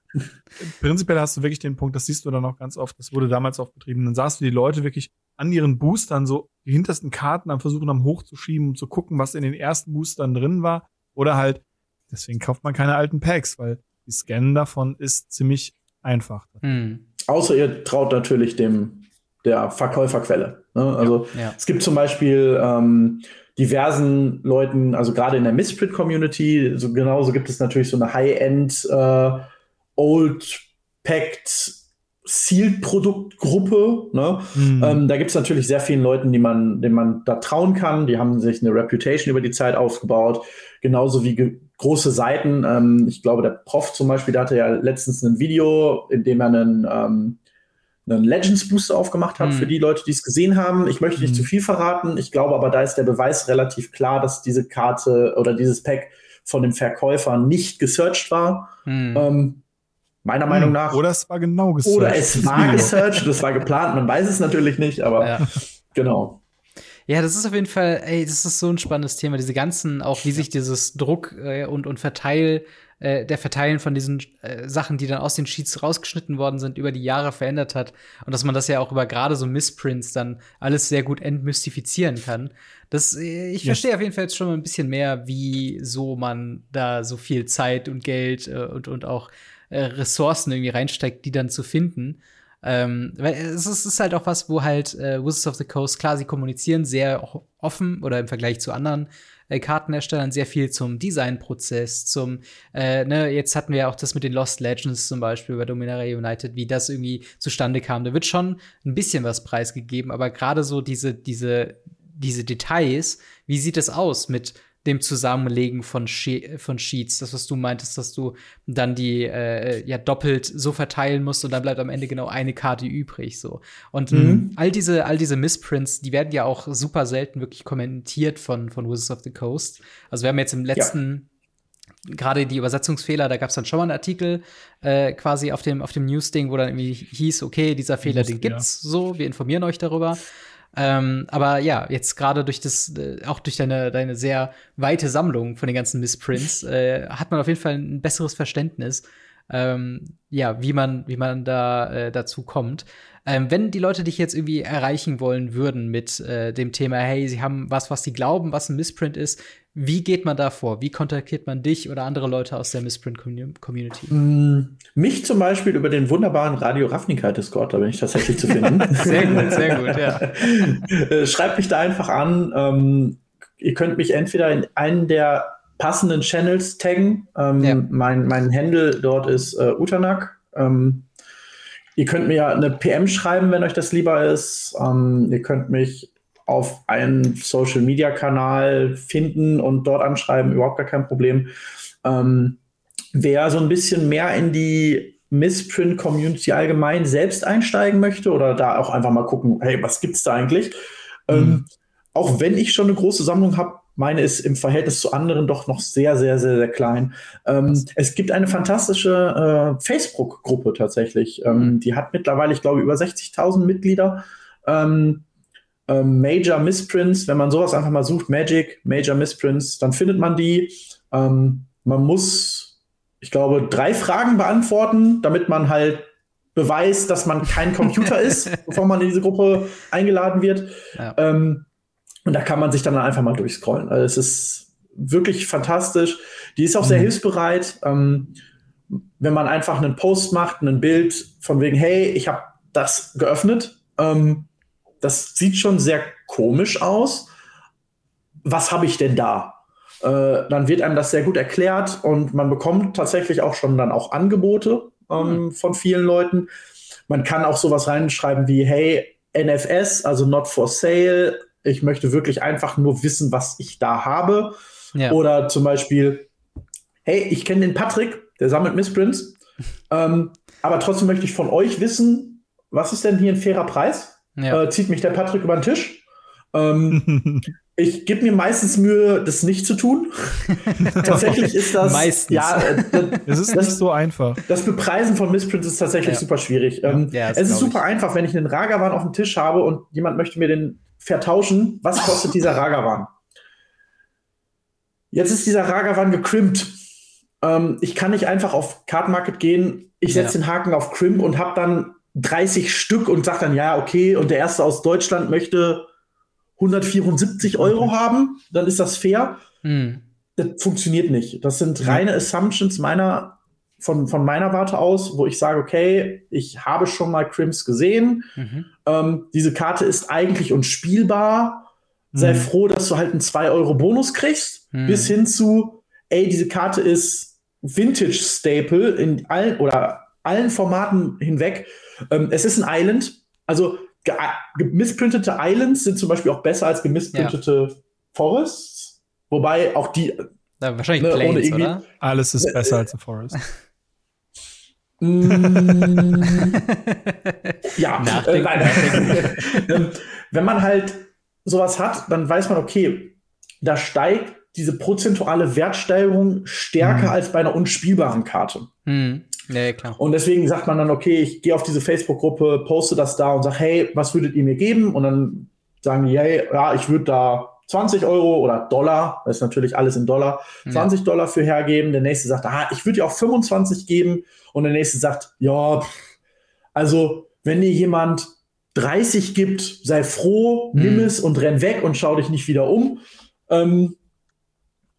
prinzipiell hast du wirklich den Punkt, das siehst du dann auch ganz oft, das wurde damals auch betrieben, dann sahst du die Leute wirklich an ihren Boostern so die hintersten Karten am Versuchen am hochzuschieben, um zu gucken, was in den ersten Boostern drin war. Oder halt, deswegen kauft man keine alten Packs, weil die Scannen davon ist ziemlich einfach. Mhm. Außer ihr traut natürlich dem der Verkäuferquelle. Ne? Also Ja. es gibt zum Beispiel ähm, diversen Leuten, also gerade in der Misprint-Community, so genauso gibt es natürlich so eine High-End äh, Old Packed Sealed-Produktgruppe. Ne? Mhm. Ähm, da gibt es natürlich sehr vielen Leuten, die man, denen man da trauen kann. Die haben sich eine Reputation über die Zeit aufgebaut, genauso wie ge große Seiten. Ähm, ich glaube, der Prof zum Beispiel, der hatte ja letztens ein Video, in dem er einen, ähm, einen Legends Booster aufgemacht hat Mhm. für die Leute, die es gesehen haben. Ich möchte nicht Mhm. zu viel verraten. Ich glaube aber, da ist der Beweis relativ klar, dass diese Karte oder dieses Pack von dem Verkäufer nicht gesearched war. Mhm. Ähm, meiner Meinung nach. Oder es war genau gesearched. Oder es war gesearched, das war geplant, man weiß es natürlich nicht, aber Ja. genau. Ja, das ist auf jeden Fall, ey, das ist so ein spannendes Thema. Diese ganzen, auch wie sich dieses Druck äh, und, und Verteil, äh, der Verteilen von diesen äh, Sachen, die dann aus den Sheets rausgeschnitten worden sind, über die Jahre verändert hat. Und dass man das ja auch über gerade so Missprints dann alles sehr gut entmystifizieren kann. Das, äh, ich Yes. verstehe auf jeden Fall jetzt schon mal ein bisschen mehr, wie so man da so viel Zeit und Geld äh, und, und auch äh, Ressourcen irgendwie reinsteckt, die dann zu finden. Ähm, weil es ist, ist halt auch was, wo halt äh, Wizards of the Coast, klar, sie kommunizieren sehr offen oder im Vergleich zu anderen äh, Kartenherstellern sehr viel zum Designprozess, zum, äh, ne, jetzt hatten wir auch das mit den Lost Legends zum Beispiel bei Dominaria United, wie das irgendwie zustande kam. Da wird schon ein bisschen was preisgegeben, aber gerade so diese, diese, diese Details, wie sieht es aus mit dem Zusammenlegen von, She von Sheets, das, was du meintest, dass du dann die äh, ja doppelt so verteilen musst und dann bleibt am Ende genau eine Karte übrig. So. Und Mhm. ähm, all diese, all diese Missprints, die werden ja auch super selten wirklich kommentiert von, von Wizards of the Coast. Also wir haben jetzt im letzten gerade die Übersetzungsfehler, da gab es dann schon mal einen Artikel äh, quasi auf dem, auf dem News-Ding, wo dann irgendwie hieß, okay, dieser Fehler, den Wusste, ja. gibt's so, wir informieren euch darüber. Ähm, aber ja, jetzt gerade durch das, äh, auch durch deine, deine sehr weite Sammlung von den ganzen Missprints, äh, hat man auf jeden Fall ein besseres Verständnis, ähm, ja, wie man, wie man da äh, dazu kommt. Ähm, wenn die Leute dich jetzt irgendwie erreichen wollen würden mit äh, dem Thema, hey, sie haben was, was sie glauben, was ein Missprint ist, wie geht man da vor? Wie kontaktiert man dich oder andere Leute aus der Missprint-Community? Mm, mich zum Beispiel über den wunderbaren Radio Ravnica Discord, da bin ich tatsächlich zu finden. sehr gut, sehr gut, ja. Äh, schreibt mich da einfach an. Ähm, ihr könnt mich entweder in einen der passenden Channels taggen. Ähm, ja. mein, mein Handle dort ist äh, Utanak. Ähm, ihr könnt mir eine PM schreiben, wenn euch das lieber ist. Ähm, ihr könnt mich auf einen Social Media Kanal finden und dort anschreiben, überhaupt gar kein Problem. Ähm, wer so ein bisschen mehr in die Missprint Community allgemein selbst einsteigen möchte oder da auch einfach mal gucken, hey, was gibt's da eigentlich? Ähm, mhm. Auch wenn ich schon eine große Sammlung habe, meine ist im Verhältnis zu anderen doch noch sehr, sehr, sehr, sehr klein. Ähm, es gibt eine fantastische äh, Facebook-Gruppe tatsächlich. Ähm, mhm. die hat mittlerweile, ich glaube, über 60.000 Mitglieder. Ähm, ähm, Major Missprints, wenn man sowas einfach mal sucht, Magic, Major Missprints, dann findet man die. Ähm, man muss, ich glaube, drei Fragen beantworten, damit man halt beweist, dass man kein Computer ist, bevor man in diese Gruppe eingeladen wird. Ja. Ähm, und da kann man sich dann einfach mal durchscrollen. Also es ist wirklich fantastisch. Die ist auch sehr mhm. hilfsbereit. Ähm, wenn man einfach einen Post macht, ein Bild von wegen, hey, ich habe das geöffnet. Ähm, das sieht schon sehr komisch aus. Was habe ich denn da? Äh, dann wird einem das sehr gut erklärt und man bekommt tatsächlich auch schon dann auch Angebote ähm, mhm. von vielen Leuten. Man kann auch sowas reinschreiben wie, hey, NFS, also not for sale, ich möchte wirklich einfach nur wissen, was ich da habe. Ja. Oder zum Beispiel, hey, ich kenne den Patrick, der sammelt Missprints, ähm, aber trotzdem möchte ich von euch wissen, was ist denn hier ein fairer Preis? Ja. Äh, zieht mich der Patrick über den Tisch? Ähm, ich gebe mir meistens Mühe, das nicht zu tun. tatsächlich ist das. Meistens. Ja, äh, es ist das, nicht so einfach. Das Bepreisen von Missprints ist tatsächlich ja. super schwierig. Ähm, ja, es ist super ich. einfach, wenn ich einen Ragavan auf dem Tisch habe und jemand möchte mir den vertauschen, was kostet dieser Ragavan? Jetzt ist dieser Ragavan gecrimpt. Ähm, ich kann nicht einfach auf Card Market gehen, ich setze ja. den Haken auf Crimp und habe dann 30 Stück und sage dann, ja, okay, und der erste aus Deutschland möchte 174 Euro haben, dann ist das fair. Mhm. Das funktioniert nicht. Das sind reine Assumptions meiner von, von meiner Warte aus, wo ich sage, okay, ich habe schon mal Crims gesehen. Mhm. Ähm, diese Karte ist eigentlich unspielbar. Mhm. Sei froh, dass du halt einen 2-Euro-Bonus kriegst, mhm. bis hin zu, ey, diese Karte ist Vintage-Staple in allen oder allen Formaten hinweg. Ähm, es ist ein Island. Also gemisprintete Islands sind zum Beispiel auch besser als gemisprintete ja. Forests. Wobei auch die. Na, wahrscheinlich ne, Plains, oder? Alles ist besser als ein Forest. Mm. ja, äh, nein. Ähm, wenn man halt sowas hat, dann weiß man, okay, da steigt diese prozentuale Wertsteigerung stärker mhm. als bei einer unspielbaren Karte. Mhm. Nee, klar. Und deswegen sagt man dann, okay, ich gehe auf diese Facebook-Gruppe, poste das da und sage, hey, was würdet ihr mir geben? Und dann sagen die, hey, ja, ich würde da 20 Euro oder Dollar, das ist natürlich alles in Dollar, 20 ja. Dollar für hergeben. Der nächste sagt, ah, ich würde dir auch 25 geben. Und der nächste sagt, ja, also wenn dir jemand 30 gibt, sei froh, mhm. nimm es und renn weg und schau dich nicht wieder um. Ähm,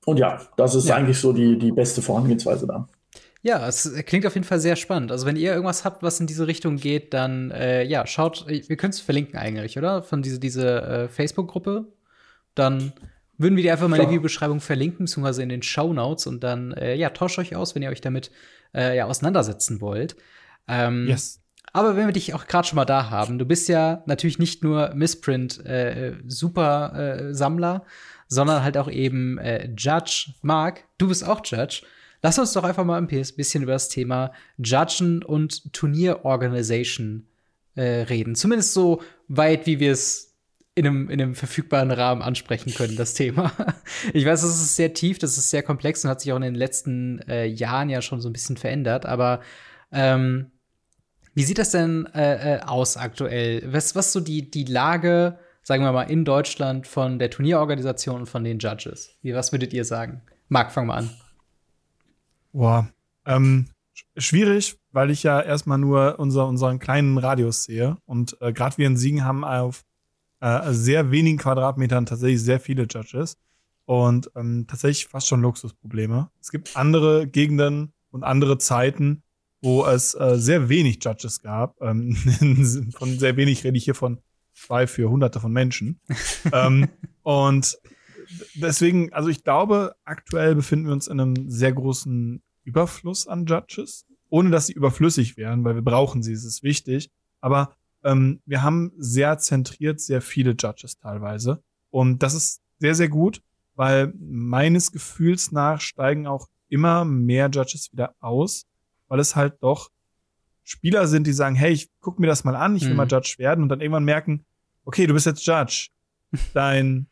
und ja, das ist ja. eigentlich so die, die beste Vorangehensweise da. Ja, es klingt auf jeden Fall sehr spannend. Also wenn ihr irgendwas habt, was in diese Richtung geht, dann äh, ja, schaut, wir können es verlinken eigentlich, oder? Von diese, diese äh, Facebook-Gruppe dann würden wir die einfach mal in der Videobeschreibung verlinken, beziehungsweise in den Show Notes und dann, äh, ja, tauscht euch aus, wenn ihr euch damit äh, ja, auseinandersetzen wollt. Ähm, yes. Aber wenn wir dich auch gerade schon mal da haben, du bist ja natürlich nicht nur Missprint äh, äh, sondern halt auch eben äh, Judge. Marc, du bist auch Judge. Lass uns doch einfach mal ein bisschen über das Thema Judgen und Turnierorganisation reden. Zumindest so weit, wie wir es in einem, in einem verfügbaren Rahmen ansprechen können, das Thema. Ich weiß, das ist sehr tief, das ist sehr komplex und hat sich auch in den letzten äh, Jahren ja schon so ein bisschen verändert. Aber ähm, wie sieht das denn äh, äh, aus aktuell? Was, was so die, die Lage, sagen wir mal, in Deutschland von der Turnierorganisation und von den Judges? Wie, was würdet ihr sagen? Marc, fang mal an. Boah, ähm, schwierig, weil ich ja erstmal nur unser, unseren kleinen Radius sehe. Und äh, gerade wir in Siegen haben auf äh, sehr wenigen Quadratmetern tatsächlich sehr viele Judges. Und ähm, tatsächlich fast schon Luxusprobleme. Es gibt andere Gegenden und andere Zeiten, wo es äh, sehr wenig Judges gab. Ähm, von sehr wenig rede ich hier von zwei für hunderte von Menschen. ähm, und deswegen, also ich glaube, aktuell befinden wir uns in einem sehr großen Überfluss an Judges, ohne dass sie überflüssig wären, weil wir brauchen sie, es ist wichtig. Aber ähm, wir haben sehr zentriert sehr viele Judges teilweise. Und das ist sehr, sehr gut, weil meines Gefühls nach steigen auch immer mehr Judges wieder aus, weil es halt doch Spieler sind, die sagen, hey, ich guck mir das mal an, ich will mhm. mal Judge werden und dann irgendwann merken, okay, du bist jetzt Judge. Dein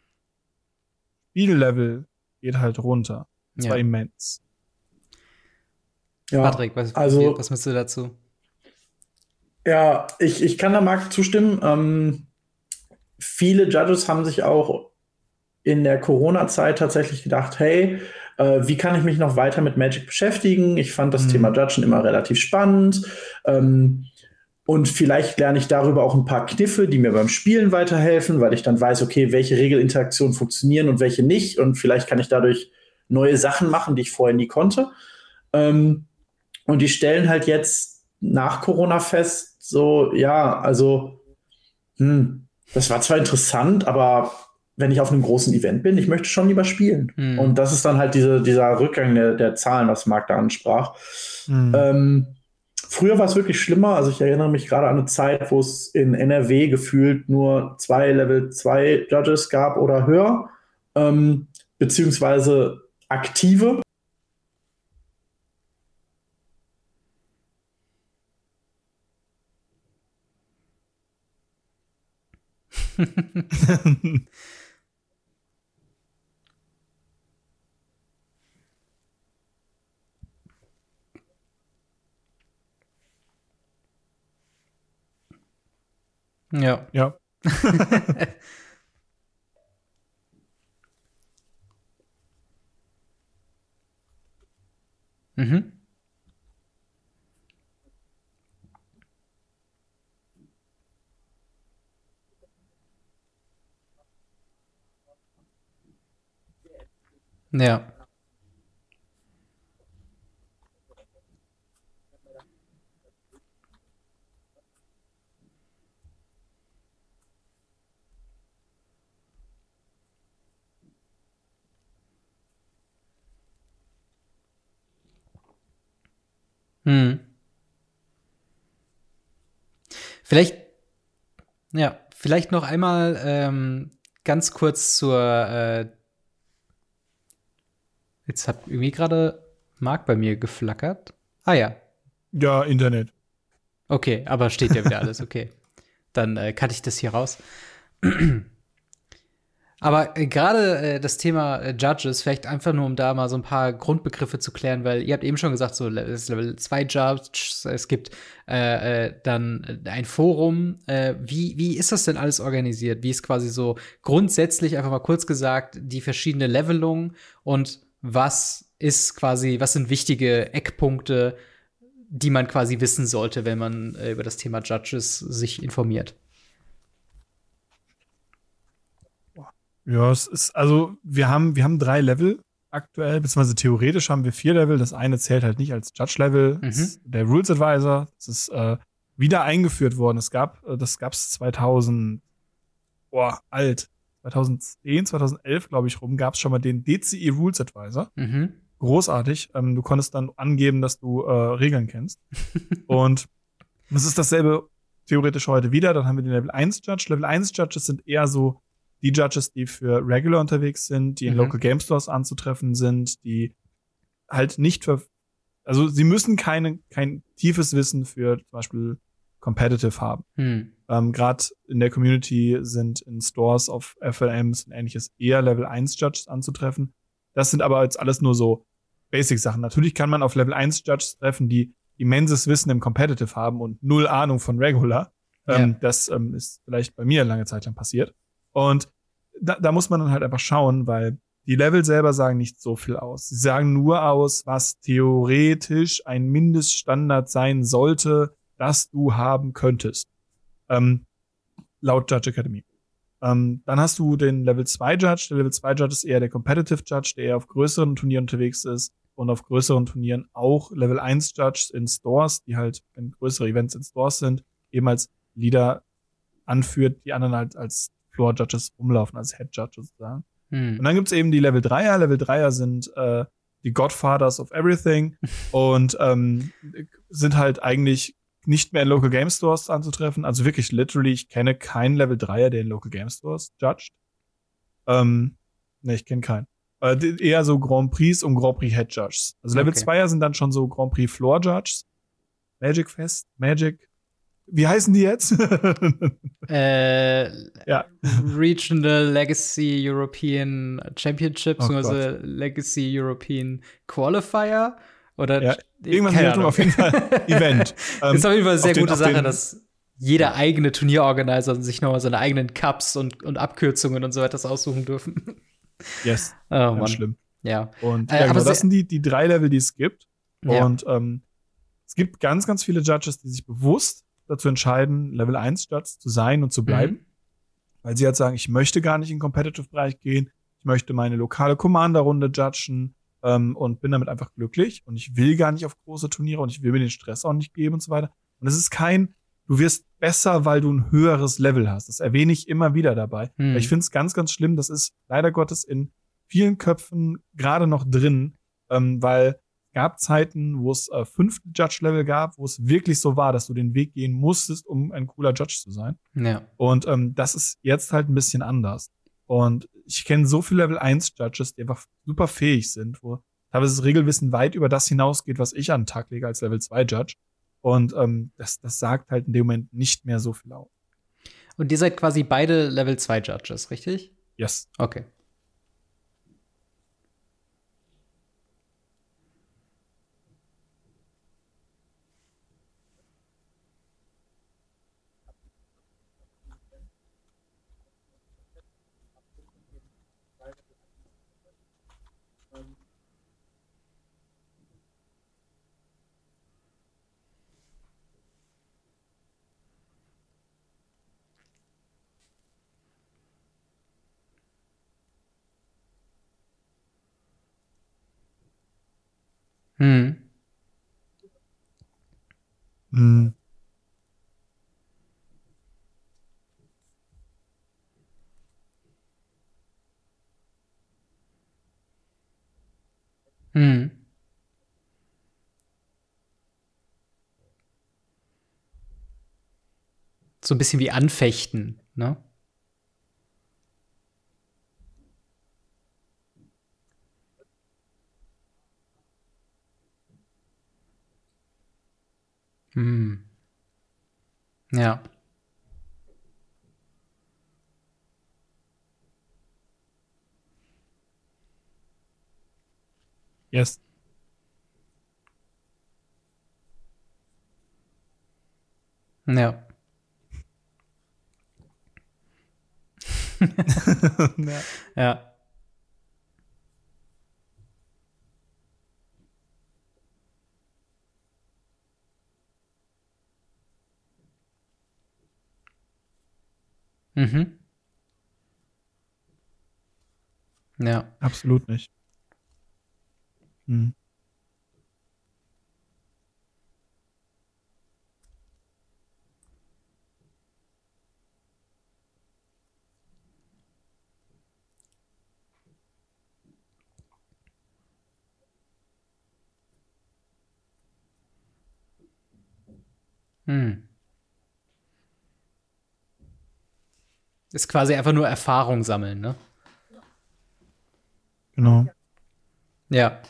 Spiellevel geht halt runter. Das ja. war immens. Ja, Patrick, was, also, was müsst du dazu? Ja, ich, ich kann da Marc zustimmen. Ähm, viele Judges haben sich auch in der Corona-Zeit tatsächlich gedacht, hey, äh, wie kann ich mich noch weiter mit Magic beschäftigen? Ich fand das mhm. Thema Judgen immer relativ spannend. Ähm, und vielleicht lerne ich darüber auch ein paar Kniffe, die mir beim Spielen weiterhelfen, weil ich dann weiß, okay, welche Regelinteraktionen funktionieren und welche nicht. Und vielleicht kann ich dadurch neue Sachen machen, die ich vorher nie konnte. Ähm, und die stellen halt jetzt nach Corona fest, so, ja, also, hm, das war zwar interessant, aber wenn ich auf einem großen Event bin, ich möchte schon lieber spielen. Hm. Und das ist dann halt diese, dieser Rückgang der, der Zahlen, was Marc da ansprach. Hm. Ähm, Früher war es wirklich schlimmer. Also ich erinnere mich gerade an eine Zeit, wo es in NRW gefühlt nur zwei Level 2 Judges gab oder höher, ähm, beziehungsweise aktive. Ja. Ja. mhm. Ja. Hm. Vielleicht, ja, vielleicht noch einmal ähm, ganz kurz zur. Äh, jetzt hat irgendwie gerade Marc bei mir geflackert. Ah ja. Ja, Internet. Okay, aber steht ja wieder alles, okay. Dann äh, cutte ich das hier raus. Aber äh, gerade äh, das Thema äh, Judges, vielleicht einfach nur, um da mal so ein paar Grundbegriffe zu klären, weil ihr habt eben schon gesagt, so es ist Level 2 Judges, es gibt äh, äh dann äh, ein Forum. wie, wie ist das denn alles organisiert? Wie ist quasi so grundsätzlich, einfach mal kurz gesagt, die verschiedene Levelungen und was ist quasi, was sind wichtige Eckpunkte, die man quasi wissen sollte, wenn man über das Thema Judges sich informiert? Ja, es ist, also wir haben, wir haben drei Level aktuell, beziehungsweise theoretisch haben wir vier Level. Das eine zählt halt nicht als Judge-Level. Mhm. Der Rules Advisor, das ist äh, wieder eingeführt worden. Es gab, äh, das gab's 2000, boah, alt. 2010, 2011, glaube ich, rum, gab's schon mal den DCE Rules Advisor. Mhm. Großartig. Ähm, du konntest dann angeben, dass du äh, Regeln kennst. Und das ist dasselbe theoretisch heute wieder. Dann haben wir den Level 1 Judge. Level 1 Judges sind eher so die Judges, die für Regular unterwegs sind, die in mhm. Local Game Stores anzutreffen sind, die halt nicht für, also sie müssen keine, kein tiefes Wissen für zum Beispiel Competitive haben. Mhm. Ähm, Gerade in der Community sind in Stores auf FLMs und ähnliches eher Level 1 Judges anzutreffen. Das sind aber jetzt alles nur so Basic-Sachen. Natürlich kann man auf Level 1 Judges treffen, die immenses Wissen im Competitive haben und null Ahnung von Regular. Ähm, ja. Das ähm, ist vielleicht bei mir lange Zeit lang passiert. Und da, da muss man dann halt einfach schauen, weil die Level selber sagen nicht so viel aus. Sie sagen nur aus, was theoretisch ein Mindeststandard sein sollte, das du haben könntest. Ähm, laut Judge Academy. Ähm, dann hast du den Level 2 Judge. Der Level 2 Judge ist eher der Competitive Judge, der eher auf größeren Turnieren unterwegs ist und auf größeren Turnieren auch Level 1 Judges in Stores, die halt, wenn größere Events in Stores sind, eben als Leader anführt, die anderen halt als Floor Judges rumlaufen, als Head Judges sozusagen. Hm. Und dann gibt's eben die Level 3er. Level 3er sind äh, die Godfathers of Everything und ähm, sind halt eigentlich nicht mehr in Local Game Stores anzutreffen. Also wirklich literally, ich kenne keinen Level 3er, der in Local Game Stores judged. Ähm, ne, ich kenne keinen. Äh, eher so Grand Prix und Grand Prix Head Judges. Also Level okay. 2er sind dann schon so Grand Prix Floor Judges. Magic Fest, Magic. Wie heißen die jetzt? äh, ja. Regional Legacy European Championships, oh also Legacy European Qualifier. Oder ja, irgendwas in Richtung auf jeden Fall Event. das ist auf jeden Fall eine sehr gute Sache, dass jeder eigene Turnierorganizer sich nochmal seine eigenen Cups und, und Abkürzungen und so weiter aussuchen dürfen. Yes. Oh, Ganz schlimm. Ja. Und äh, ja, genau, das sind die, die drei Level, die es gibt. Ja. Und ähm, es gibt ganz, ganz viele Judges, die sich bewusst dazu entscheiden, Level 1 Judges zu sein und zu mhm. bleiben. Mhm. Weil sie halt sagen, ich möchte gar nicht in den Competitive-Bereich gehen. Ich möchte meine lokale Commander-Runde judgen ähm, und bin damit einfach glücklich. Und ich will gar nicht auf große Turniere und ich will mir den Stress auch nicht geben und so weiter. Und es ist kein, du wirst besser, weil du ein höheres Level hast. Das erwähne ich immer wieder dabei. Mhm. Ich finde es ganz, ganz schlimm. Das ist leider Gottes in vielen Köpfen gerade noch drin, ähm, weil gab Zeiten, wo es äh, fünf Judge-Level gab, wo es wirklich so war, dass du den Weg gehen musstest, um ein cooler Judge zu sein. Ja. Und ähm, das ist jetzt halt ein bisschen anders. Und ich kenne so viele Level 1 Judges, die einfach super fähig sind, wo teilweise das Regelwissen weit über das hinausgeht, was ich an den Tag lege als Level 2 Judge. Und ähm, das, das sagt halt in dem Moment nicht mehr so viel aus. Und ihr seid quasi beide Level 2 Judges, richtig? Yes. Okay. Hm. Hm. Hm. So ein bisschen wie anfechten, ne? Hm. Ja. Yes. Ja. ja. ja. Mhm. Ja. Absolut nicht. Hm. Hm. Ist quasi einfach nur Erfahrung sammeln, ne? Genau. Ja.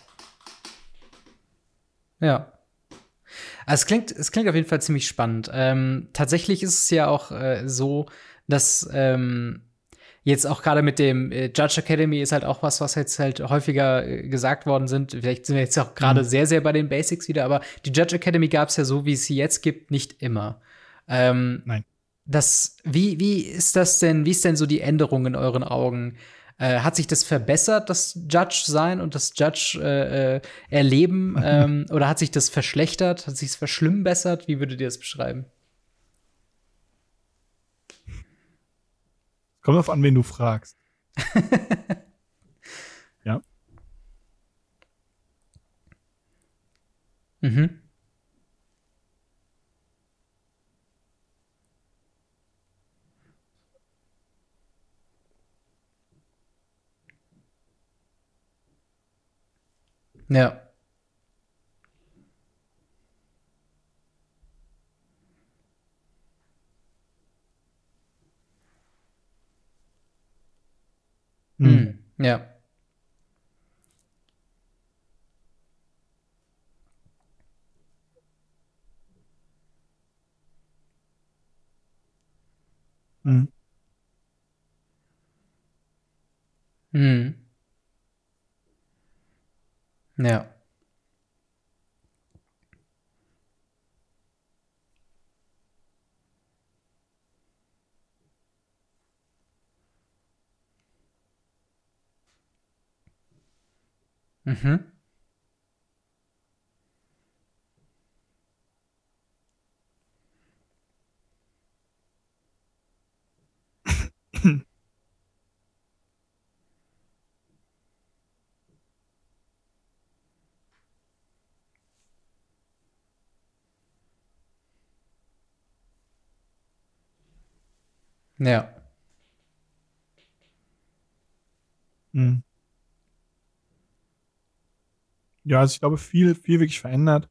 Ja. Also es klingt, es klingt auf jeden Fall ziemlich spannend. Ähm, tatsächlich ist es ja auch äh, so, dass ähm, jetzt auch gerade mit dem äh, Judge Academy ist halt auch was, was jetzt halt häufiger äh, gesagt worden sind. Vielleicht sind wir jetzt auch gerade mhm. sehr, sehr bei den Basics wieder, aber die Judge Academy gab es ja so, wie es sie jetzt gibt, nicht immer. Ähm, Nein. Das, wie, wie ist das denn, wie ist denn so die Änderung in euren Augen? Äh, hat sich das verbessert, das Judge sein und das Judge äh, äh, erleben? ähm, oder hat sich das verschlechtert? Hat sich es verschlimmbessert? Wie würdet ihr das beschreiben? Kommt auf an, wen du fragst. ja. Mhm. Ja. Hm. Hm. Ja. Hm. Hm. Ja. Mhm. Ja. Hm. Ja, also ich glaube, viel, viel wirklich verändert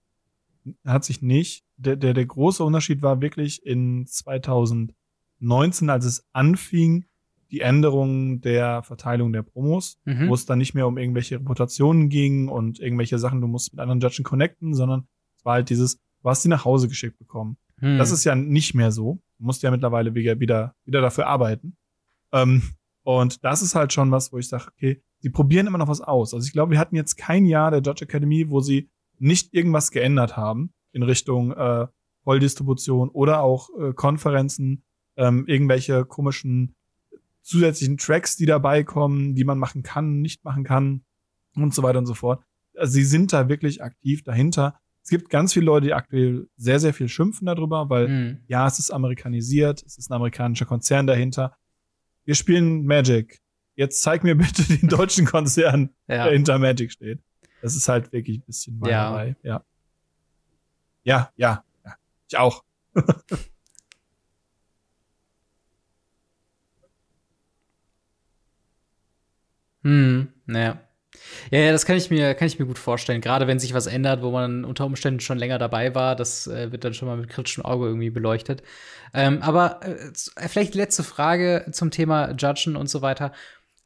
hat sich nicht. Der, der, der große Unterschied war wirklich in 2019, als es anfing, die Änderung der Verteilung der Promos, Mhm. wo es dann nicht mehr um irgendwelche Reputationen ging und irgendwelche Sachen, du musst mit anderen Judgen connecten, sondern es war halt dieses, du hast die nach Hause geschickt bekommen. Hm. Das ist ja nicht mehr so. Musst ja mittlerweile wieder, wieder, wieder dafür arbeiten. Ähm, und das ist halt schon was, wo ich sage, okay, sie probieren immer noch was aus. Also ich glaube, wir hatten jetzt kein Jahr der Judge Academy, wo sie nicht irgendwas geändert haben in Richtung äh, Volldistribution oder auch äh, Konferenzen, ähm, irgendwelche komischen zusätzlichen Tracks, die dabei kommen, die man machen kann, nicht machen kann und so weiter und so fort. Also sie sind da wirklich aktiv dahinter. Es gibt ganz viele Leute, die aktuell sehr, sehr viel schimpfen darüber, weil Hm. ja, es ist amerikanisiert, es ist ein amerikanischer Konzern dahinter. Wir spielen Magic. Jetzt zeig mir bitte den deutschen Konzern, Ja. der hinter Magic steht. Das ist halt wirklich ein bisschen Ja. Weinerei. Ja. Ja, ja, ja. Ich auch. Hm, naja. Ja, ja, das kann ich mir, kann ich mir gut vorstellen. Gerade wenn sich was ändert, wo man unter Umständen schon länger dabei war, das äh, wird dann schon mal mit kritischem Auge irgendwie beleuchtet. Ähm, aber äh, vielleicht letzte Frage zum Thema Judgen und so weiter.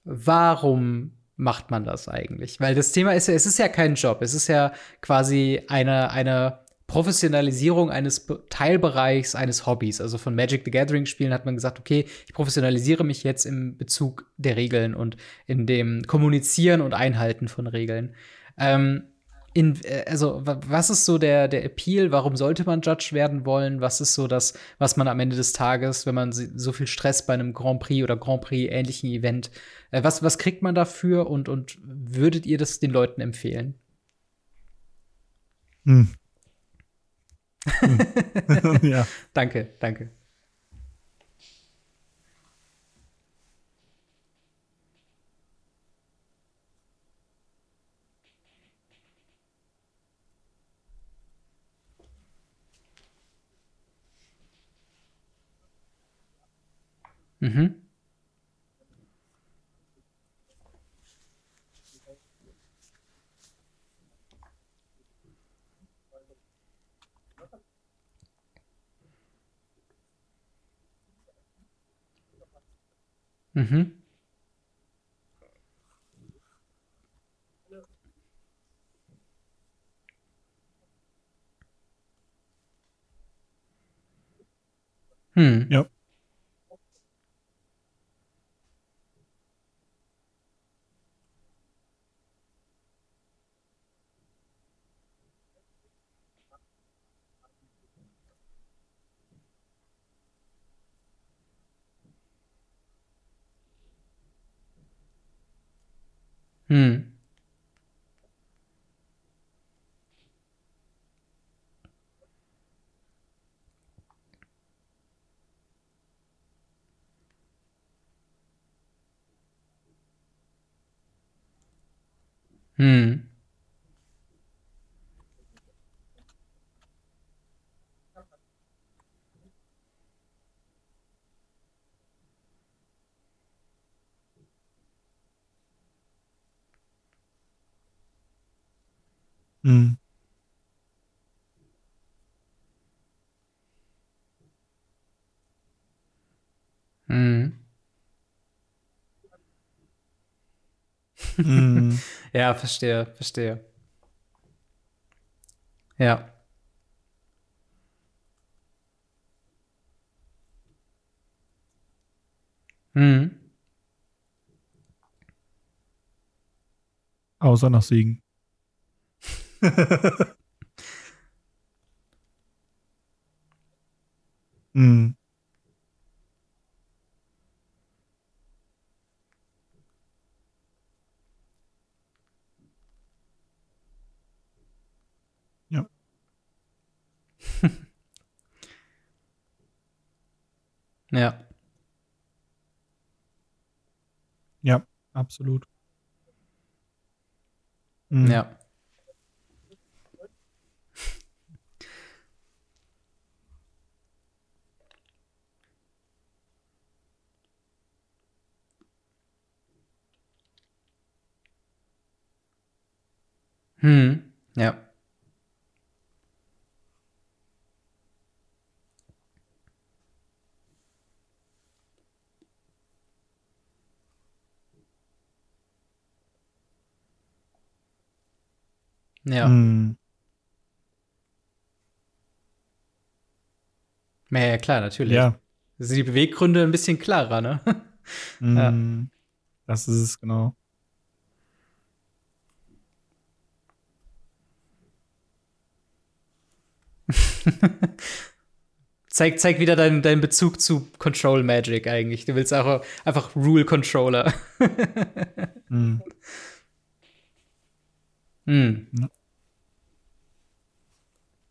Warum macht man das eigentlich? Weil das Thema ist ja, es ist ja kein Job. Es ist ja quasi eine, eine Professionalisierung eines Be Teilbereichs eines Hobbys. Also von Magic the Gathering Spielen hat man gesagt, okay, ich professionalisiere mich jetzt im Bezug der Regeln und in dem Kommunizieren und Einhalten von Regeln. Ähm, in, äh, also, wa- was ist so der, der Appeal? Warum sollte man Judge werden wollen? Was ist so das, was man am Ende des Tages, wenn man so viel Stress bei einem Grand Prix oder Grand Prix ähnlichen Event, äh, was, was kriegt man dafür und, und würdet ihr das den Leuten empfehlen? Hm. Hm. ja. Danke, danke. Mhm. Mhm. Hm. Ja. Hm. Hm. Hm. Hm. Hm. Ja, verstehe, verstehe. Ja. Hm. Außer nach Siegen. Hm. Ja. Ja. Ja, absolut. Hm. Ja. Hm. Ja. Ja. Hm. Ja, ja, klar, natürlich. Ja. Das sind die Beweggründe ein bisschen klarer, ne? Ja. Hm. Das ist es, genau. zeig, zeig wieder deinen deinen Bezug zu Control Magic eigentlich. Du willst auch einfach Rule Controller. Hm. Hm. Ja.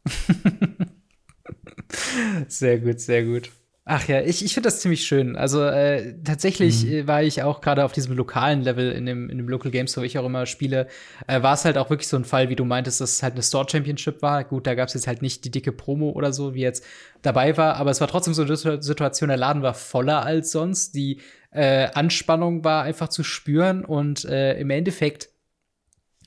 sehr gut, sehr gut. Ach ja, ich, ich finde das ziemlich schön. Also äh, tatsächlich Mhm. äh, war ich auch gerade auf diesem lokalen Level in dem, in dem Local Games, wo ich auch immer spiele, äh, war es halt auch wirklich so ein Fall, wie du meintest, dass es halt eine Store Championship war. Gut, da gab es jetzt halt nicht die dicke Promo oder so, wie jetzt dabei war, aber es war trotzdem so eine Situ- Situation, der Laden war voller als sonst. Die äh, Anspannung war einfach zu spüren und äh, im Endeffekt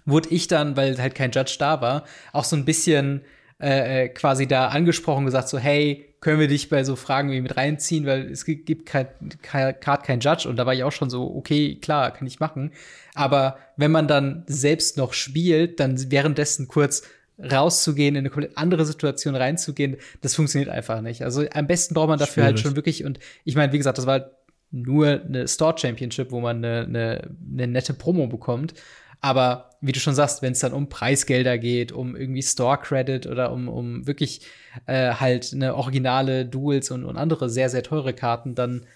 wurde ich dann, weil halt kein Judge da war, auch so ein bisschen äh, äh, quasi da angesprochen, gesagt so, hey, können wir dich bei so Fragen wie mit reinziehen, weil es gi- gibt kein, kein, gerade kein Judge und da war ich auch schon so, okay, klar, kann ich machen. Aber wenn man dann selbst noch spielt, dann währenddessen kurz rauszugehen, in eine komplett andere Situation reinzugehen, das funktioniert einfach nicht. Also am besten braucht man dafür halt Schwierig. schon wirklich, und ich meine, wie gesagt, das war halt nur eine Store Championship, wo man eine, eine, eine nette Promo bekommt. Aber wie du schon sagst, wenn es dann um Preisgelder geht, um irgendwie Store Credit oder um, um wirklich äh, halt eine originale Duels und, und andere sehr, sehr teure Karten, dann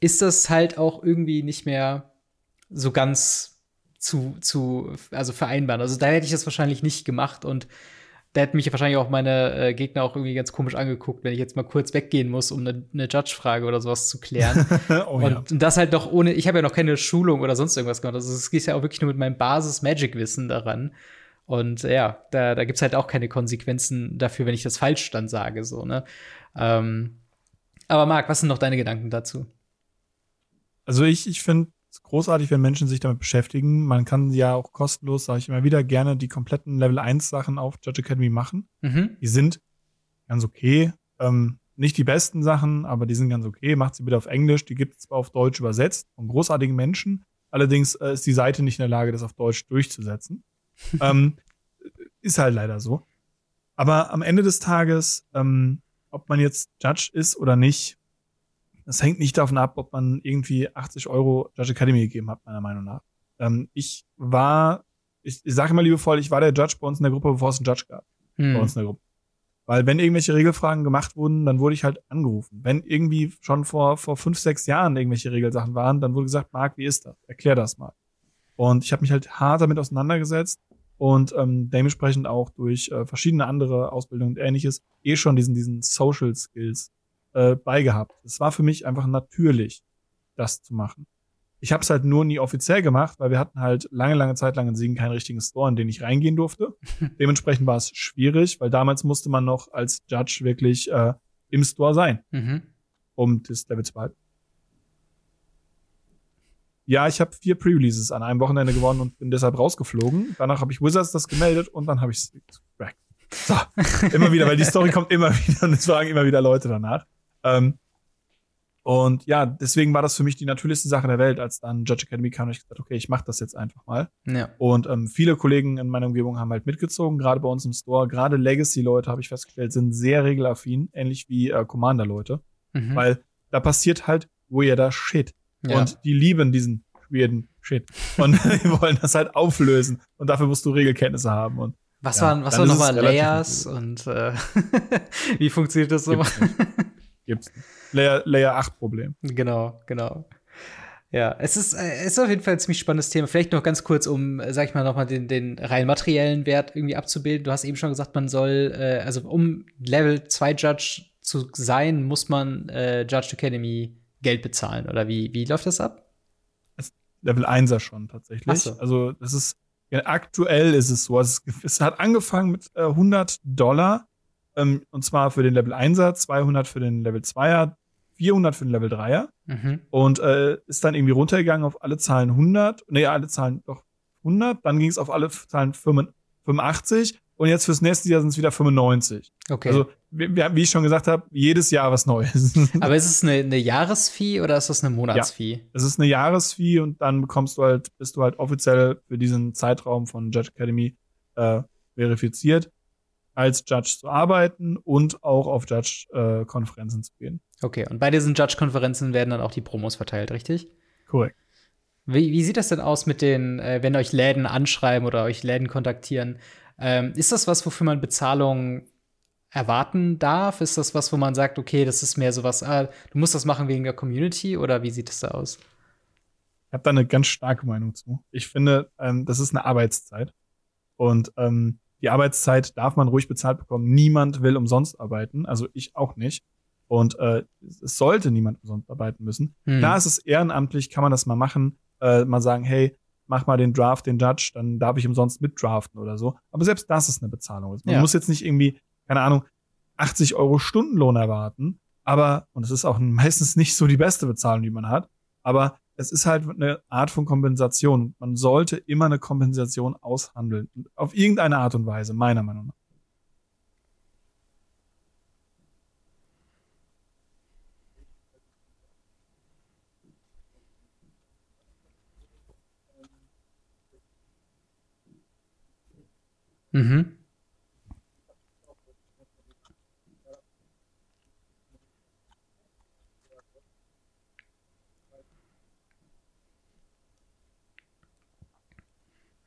ist das halt auch irgendwie nicht mehr so ganz zu, zu, also vereinbaren. Also da hätte ich das wahrscheinlich nicht gemacht und da hätten mich wahrscheinlich auch meine äh, Gegner auch irgendwie ganz komisch angeguckt, wenn ich jetzt mal kurz weggehen muss, um eine, eine Judge-Frage oder sowas zu klären. oh ja. Und das halt noch ohne, ich habe ja noch keine Schulung oder sonst irgendwas gemacht. Also es geht ja auch wirklich nur mit meinem Basis-Magic-Wissen daran. Und ja, da, da gibt's halt auch keine Konsequenzen dafür, wenn ich das falsch dann sage, so, ne? Ähm, aber Marc, was sind noch deine Gedanken dazu? Also ich, ich finde es großartig, wenn Menschen sich damit beschäftigen. Man kann ja auch kostenlos, sage ich immer wieder, gerne die kompletten Level 1 Sachen auf Judge Academy machen. Mhm. Die sind ganz okay. Ähm, nicht die besten Sachen, aber die sind ganz okay. Macht sie bitte auf Englisch. Die gibt es zwar auf Deutsch übersetzt von großartigen Menschen. Allerdings äh, ist die Seite nicht in der Lage, das auf Deutsch durchzusetzen. ähm, ist halt leider so. Aber am Ende des Tages, ähm, ob man jetzt Judge ist oder nicht, das hängt nicht davon ab, ob man irgendwie 80 Euro Judge Academy gegeben hat, meiner Meinung nach. Ähm, ich war, ich, ich sage immer liebevoll, ich war der Judge bei uns in der Gruppe, bevor es einen Judge gab bei Hm. uns in der Gruppe. Weil wenn irgendwelche Regelfragen gemacht wurden, dann wurde ich halt angerufen. Wenn irgendwie schon vor, vor fünf, sechs Jahren irgendwelche Regelsachen waren, dann wurde gesagt, Marc, wie ist das? Erklär das mal. Und ich habe mich halt hart damit auseinandergesetzt und ähm, dementsprechend auch durch äh, verschiedene andere Ausbildungen und ähnliches eh schon diesen, diesen Social Skills äh, beigehabt. Es war für mich einfach natürlich, das zu machen. Ich habe es halt nur nie offiziell gemacht, weil wir hatten halt lange, lange Zeit lang in Siegen keinen richtigen Store, in den ich reingehen durfte. Dementsprechend war es schwierig, weil damals musste man noch als Judge wirklich äh, im Store sein, Mhm. um das Level zu behalten. Ja, ich habe vier Pre-Releases an einem Wochenende gewonnen und bin deshalb rausgeflogen. Danach habe ich Wizards das gemeldet und dann habe ich es. So, immer wieder, weil die Story kommt immer wieder und es fragen immer wieder Leute danach. Ähm, und ja, deswegen war das für mich die natürlichste Sache der Welt, als dann Judge Academy kam und ich gesagt, okay, ich mache das jetzt einfach mal. Ja. Und ähm, viele Kollegen in meiner Umgebung haben halt mitgezogen, gerade bei uns im Store. Gerade Legacy-Leute, habe ich festgestellt, sind sehr regelaffin, ähnlich wie äh, Commander-Leute. Mhm. Weil da passiert halt weirder Shit. ja. Und die lieben diesen weirden Shit. Und die wollen das halt auflösen. Und dafür musst du Regelkenntnisse haben. Und was ja, waren, was waren nochmal Layers und äh, wie funktioniert das so? Gibt's. Gibt's nicht. Layer, Layer 8 Problem. Genau, genau. Ja, es ist, äh, es ist auf jeden Fall ein ziemlich spannendes Thema. Vielleicht noch ganz kurz, um, äh, sag ich mal, nochmal den, den rein materiellen Wert irgendwie abzubilden. Du hast eben schon gesagt, man soll, äh, also um Level 2 Judge zu sein, muss man äh, Judge Academy Geld bezahlen. Oder wie, wie läuft das ab? Level 1er schon tatsächlich. So. Also das ist ja, aktuell ist es so. Es, es hat angefangen mit äh, 100 Dollar ähm, und zwar für den Level 1er, 200 für den Level 2er, 400 für den Level 3er Mhm. und äh, ist dann irgendwie runtergegangen auf alle Zahlen 100. Nee, alle Zahlen doch 100. Dann ging es auf alle Zahlen 85 und jetzt fürs nächste Jahr sind es wieder 95. Okay. Also wie, wie ich schon gesagt habe, jedes Jahr was Neues. Aber ist es eine, eine Jahresfee oder ist das eine Monatsfee? Es ist eine Jahresfee und dann bekommst du halt, bist du halt offiziell für diesen Zeitraum von Judge Academy äh, verifiziert, als Judge zu arbeiten und auch auf Judge-Konferenzen zu gehen. Okay, und bei diesen Judge-Konferenzen werden dann auch die Promos verteilt, richtig? Korrekt. Wie, wie sieht das denn aus mit den, äh, wenn euch Läden anschreiben oder euch Läden kontaktieren? Ähm, ist das was, wofür man Bezahlung erwarten darf? Ist das was, wo man sagt, okay, das ist mehr sowas, ah, du musst das machen wegen der Community oder wie sieht das da aus? Ich habe da eine ganz starke Meinung zu. Ich finde, ähm, das ist eine Arbeitszeit. Und ähm, die Arbeitszeit darf man ruhig bezahlt bekommen. Niemand will umsonst arbeiten, also ich auch nicht. Und äh, es sollte niemand umsonst arbeiten müssen. Hm. Klar, es ist ehrenamtlich, kann man das mal machen, äh, mal sagen, hey, mach mal den Draft, den Judge, dann darf ich umsonst mitdraften oder so. Aber selbst das ist eine Bezahlung. Man Ja. muss jetzt nicht irgendwie, keine Ahnung, 80 Euro Stundenlohn erwarten, aber, und es ist auch meistens nicht so die beste Bezahlung, die man hat, aber es ist halt eine Art von Kompensation. Man sollte immer eine Kompensation aushandeln. Auf irgendeine Art und Weise, meiner Meinung nach. Mhm.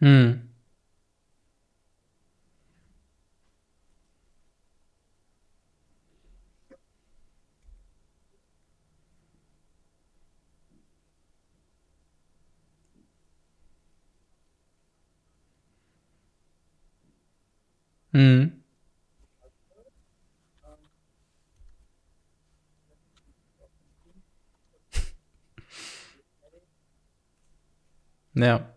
Hm. Hm. Ja.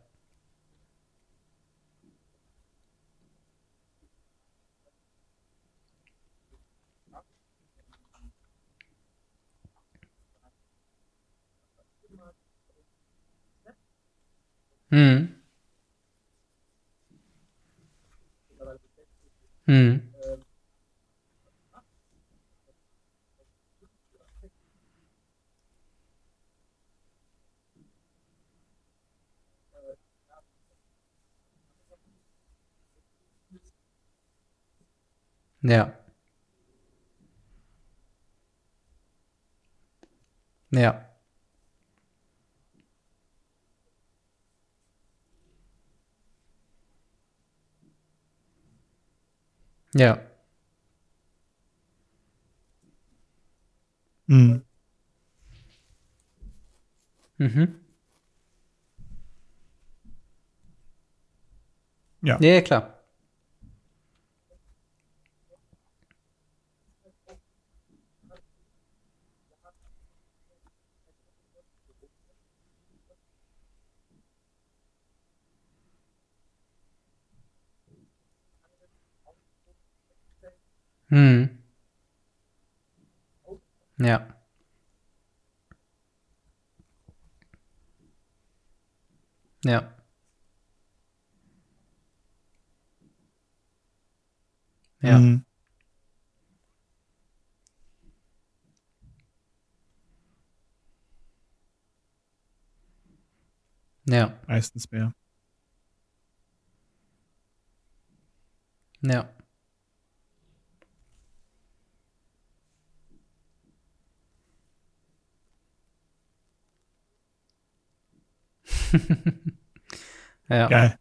Hm. Hm. Ja. Ja. Ja. Mhm. Mhm. Ja. Ja, klar. Hm. Ja. Ja. Ja. Mhm. Ja. Meistens mehr. Ja. ja. Geil.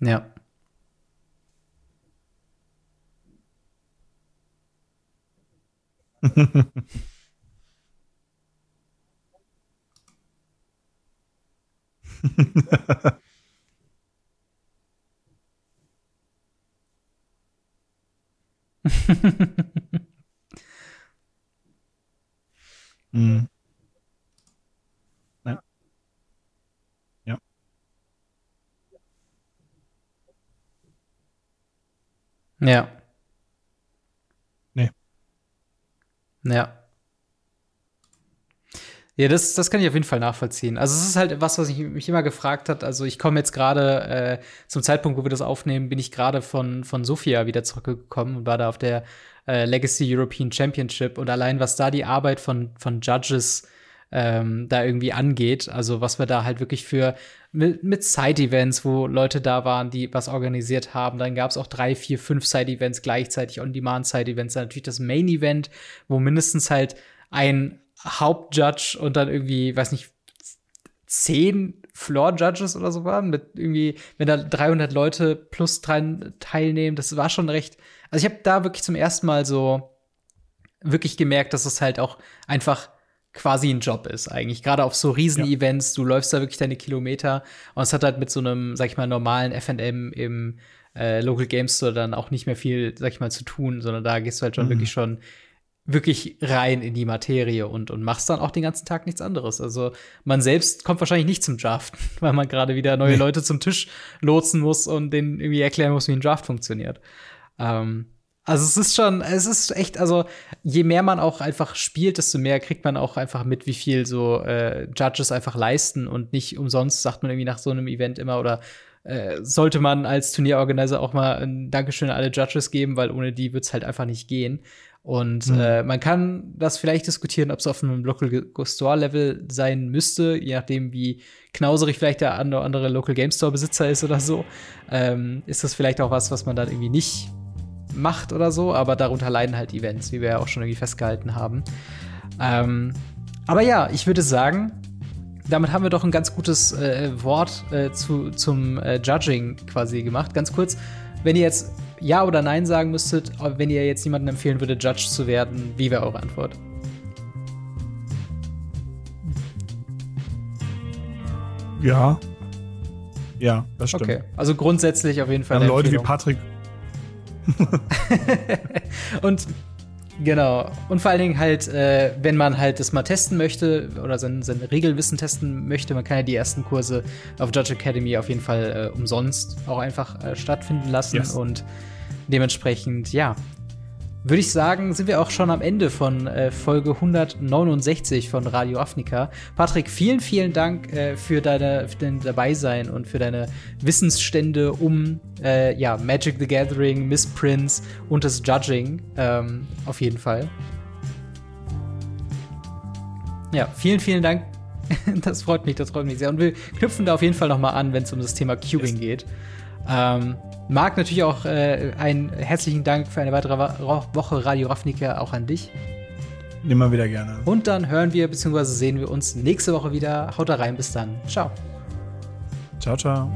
Ja. mhm. Ja. Ja. Ja, das, das kann ich auf jeden Fall nachvollziehen. Also es ist halt was, was ich mich immer gefragt hat. Also ich komme jetzt gerade äh, zum Zeitpunkt, wo wir das aufnehmen, bin ich gerade von von Sofia wieder zurückgekommen und war da auf der äh, Legacy European Championship und allein was da die Arbeit von von Judges ähm, da irgendwie angeht. Also was wir da halt wirklich für mit, mit Side-Events, wo Leute da waren, die was organisiert haben. Dann gab es auch drei, vier, fünf Side-Events gleichzeitig, On-Demand-Side-Events. Natürlich das Main-Event, wo mindestens halt ein Hauptjudge und dann irgendwie, weiß nicht, zehn Floor-Judges oder so waren, mit irgendwie, wenn da 300 Leute plus drei teilnehmen, das war schon recht. Also ich habe da wirklich zum ersten Mal so wirklich gemerkt, dass es halt auch einfach quasi ein Job ist eigentlich. Gerade auf so Riesen-Events, ja. du läufst da wirklich deine Kilometer und es hat halt mit so einem, sag ich mal, normalen FM im äh, Local Game Store dann auch nicht mehr viel, sag ich mal, zu tun, sondern da gehst du halt schon mhm. wirklich schon wirklich rein in die Materie und, und machst dann auch den ganzen Tag nichts anderes. Also man selbst kommt wahrscheinlich nicht zum Draften, weil man gerade wieder neue. Leute zum Tisch lotsen muss und denen irgendwie erklären muss, wie ein Draft funktioniert. Ähm, also es ist schon, es ist echt, also je mehr man auch einfach spielt, desto mehr kriegt man auch einfach mit, wie viel so äh, Judges einfach leisten und nicht umsonst sagt man irgendwie nach so einem Event immer oder äh, sollte man als Turnierorganizer auch mal ein Dankeschön an alle Judges geben, weil ohne die wird's halt einfach nicht gehen. Und mhm. äh, man kann das vielleicht diskutieren, ob es auf einem Local Store Level sein müsste, je nachdem, wie knauserig vielleicht der andere Local Game Store Besitzer ist oder so. Ähm, ist das vielleicht auch was, was man dann irgendwie nicht macht oder so, aber darunter leiden halt Events, wie wir ja auch schon irgendwie festgehalten haben. Ähm, aber ja, ich würde sagen, damit haben wir doch ein ganz gutes äh, Wort äh, zu, zum äh, Judging quasi gemacht. Ganz kurz, wenn ihr jetzt Ja oder Nein sagen müsstet, wenn ihr jetzt jemanden empfehlen würdet, Judge zu werden, wie wäre eure Antwort? Ja. Ja, das stimmt. Okay, also grundsätzlich auf jeden Fall. Dann Leute wie Patrick und Genau. Und vor allen Dingen halt, äh, wenn man halt das mal testen möchte oder sein, sein Regelwissen testen möchte, man kann ja die ersten Kurse auf Judge Academy auf jeden Fall äh, umsonst auch einfach äh, stattfinden lassen. Yes. Und dementsprechend, ja, würde ich sagen, sind wir auch schon am Ende von äh, Folge 169 von Radio Afnica. Patrick, vielen, vielen Dank äh, für, deine, für dein Dabeisein und für deine Wissensstände um äh, ja, Magic the Gathering, Miss Prince und das Judging. Ähm, auf jeden Fall. Ja, vielen, vielen Dank. das freut mich, das freut mich sehr. Und wir knüpfen da auf jeden Fall noch mal an, wenn es um das Thema Cubing yes. geht. Ähm, Marc, natürlich auch äh, einen herzlichen Dank für eine weitere Woche Radio Ravnica auch an dich. Immer wieder gerne. Und dann hören wir bzw. sehen wir uns nächste Woche wieder. Haut da rein, bis dann. Ciao. Ciao, ciao.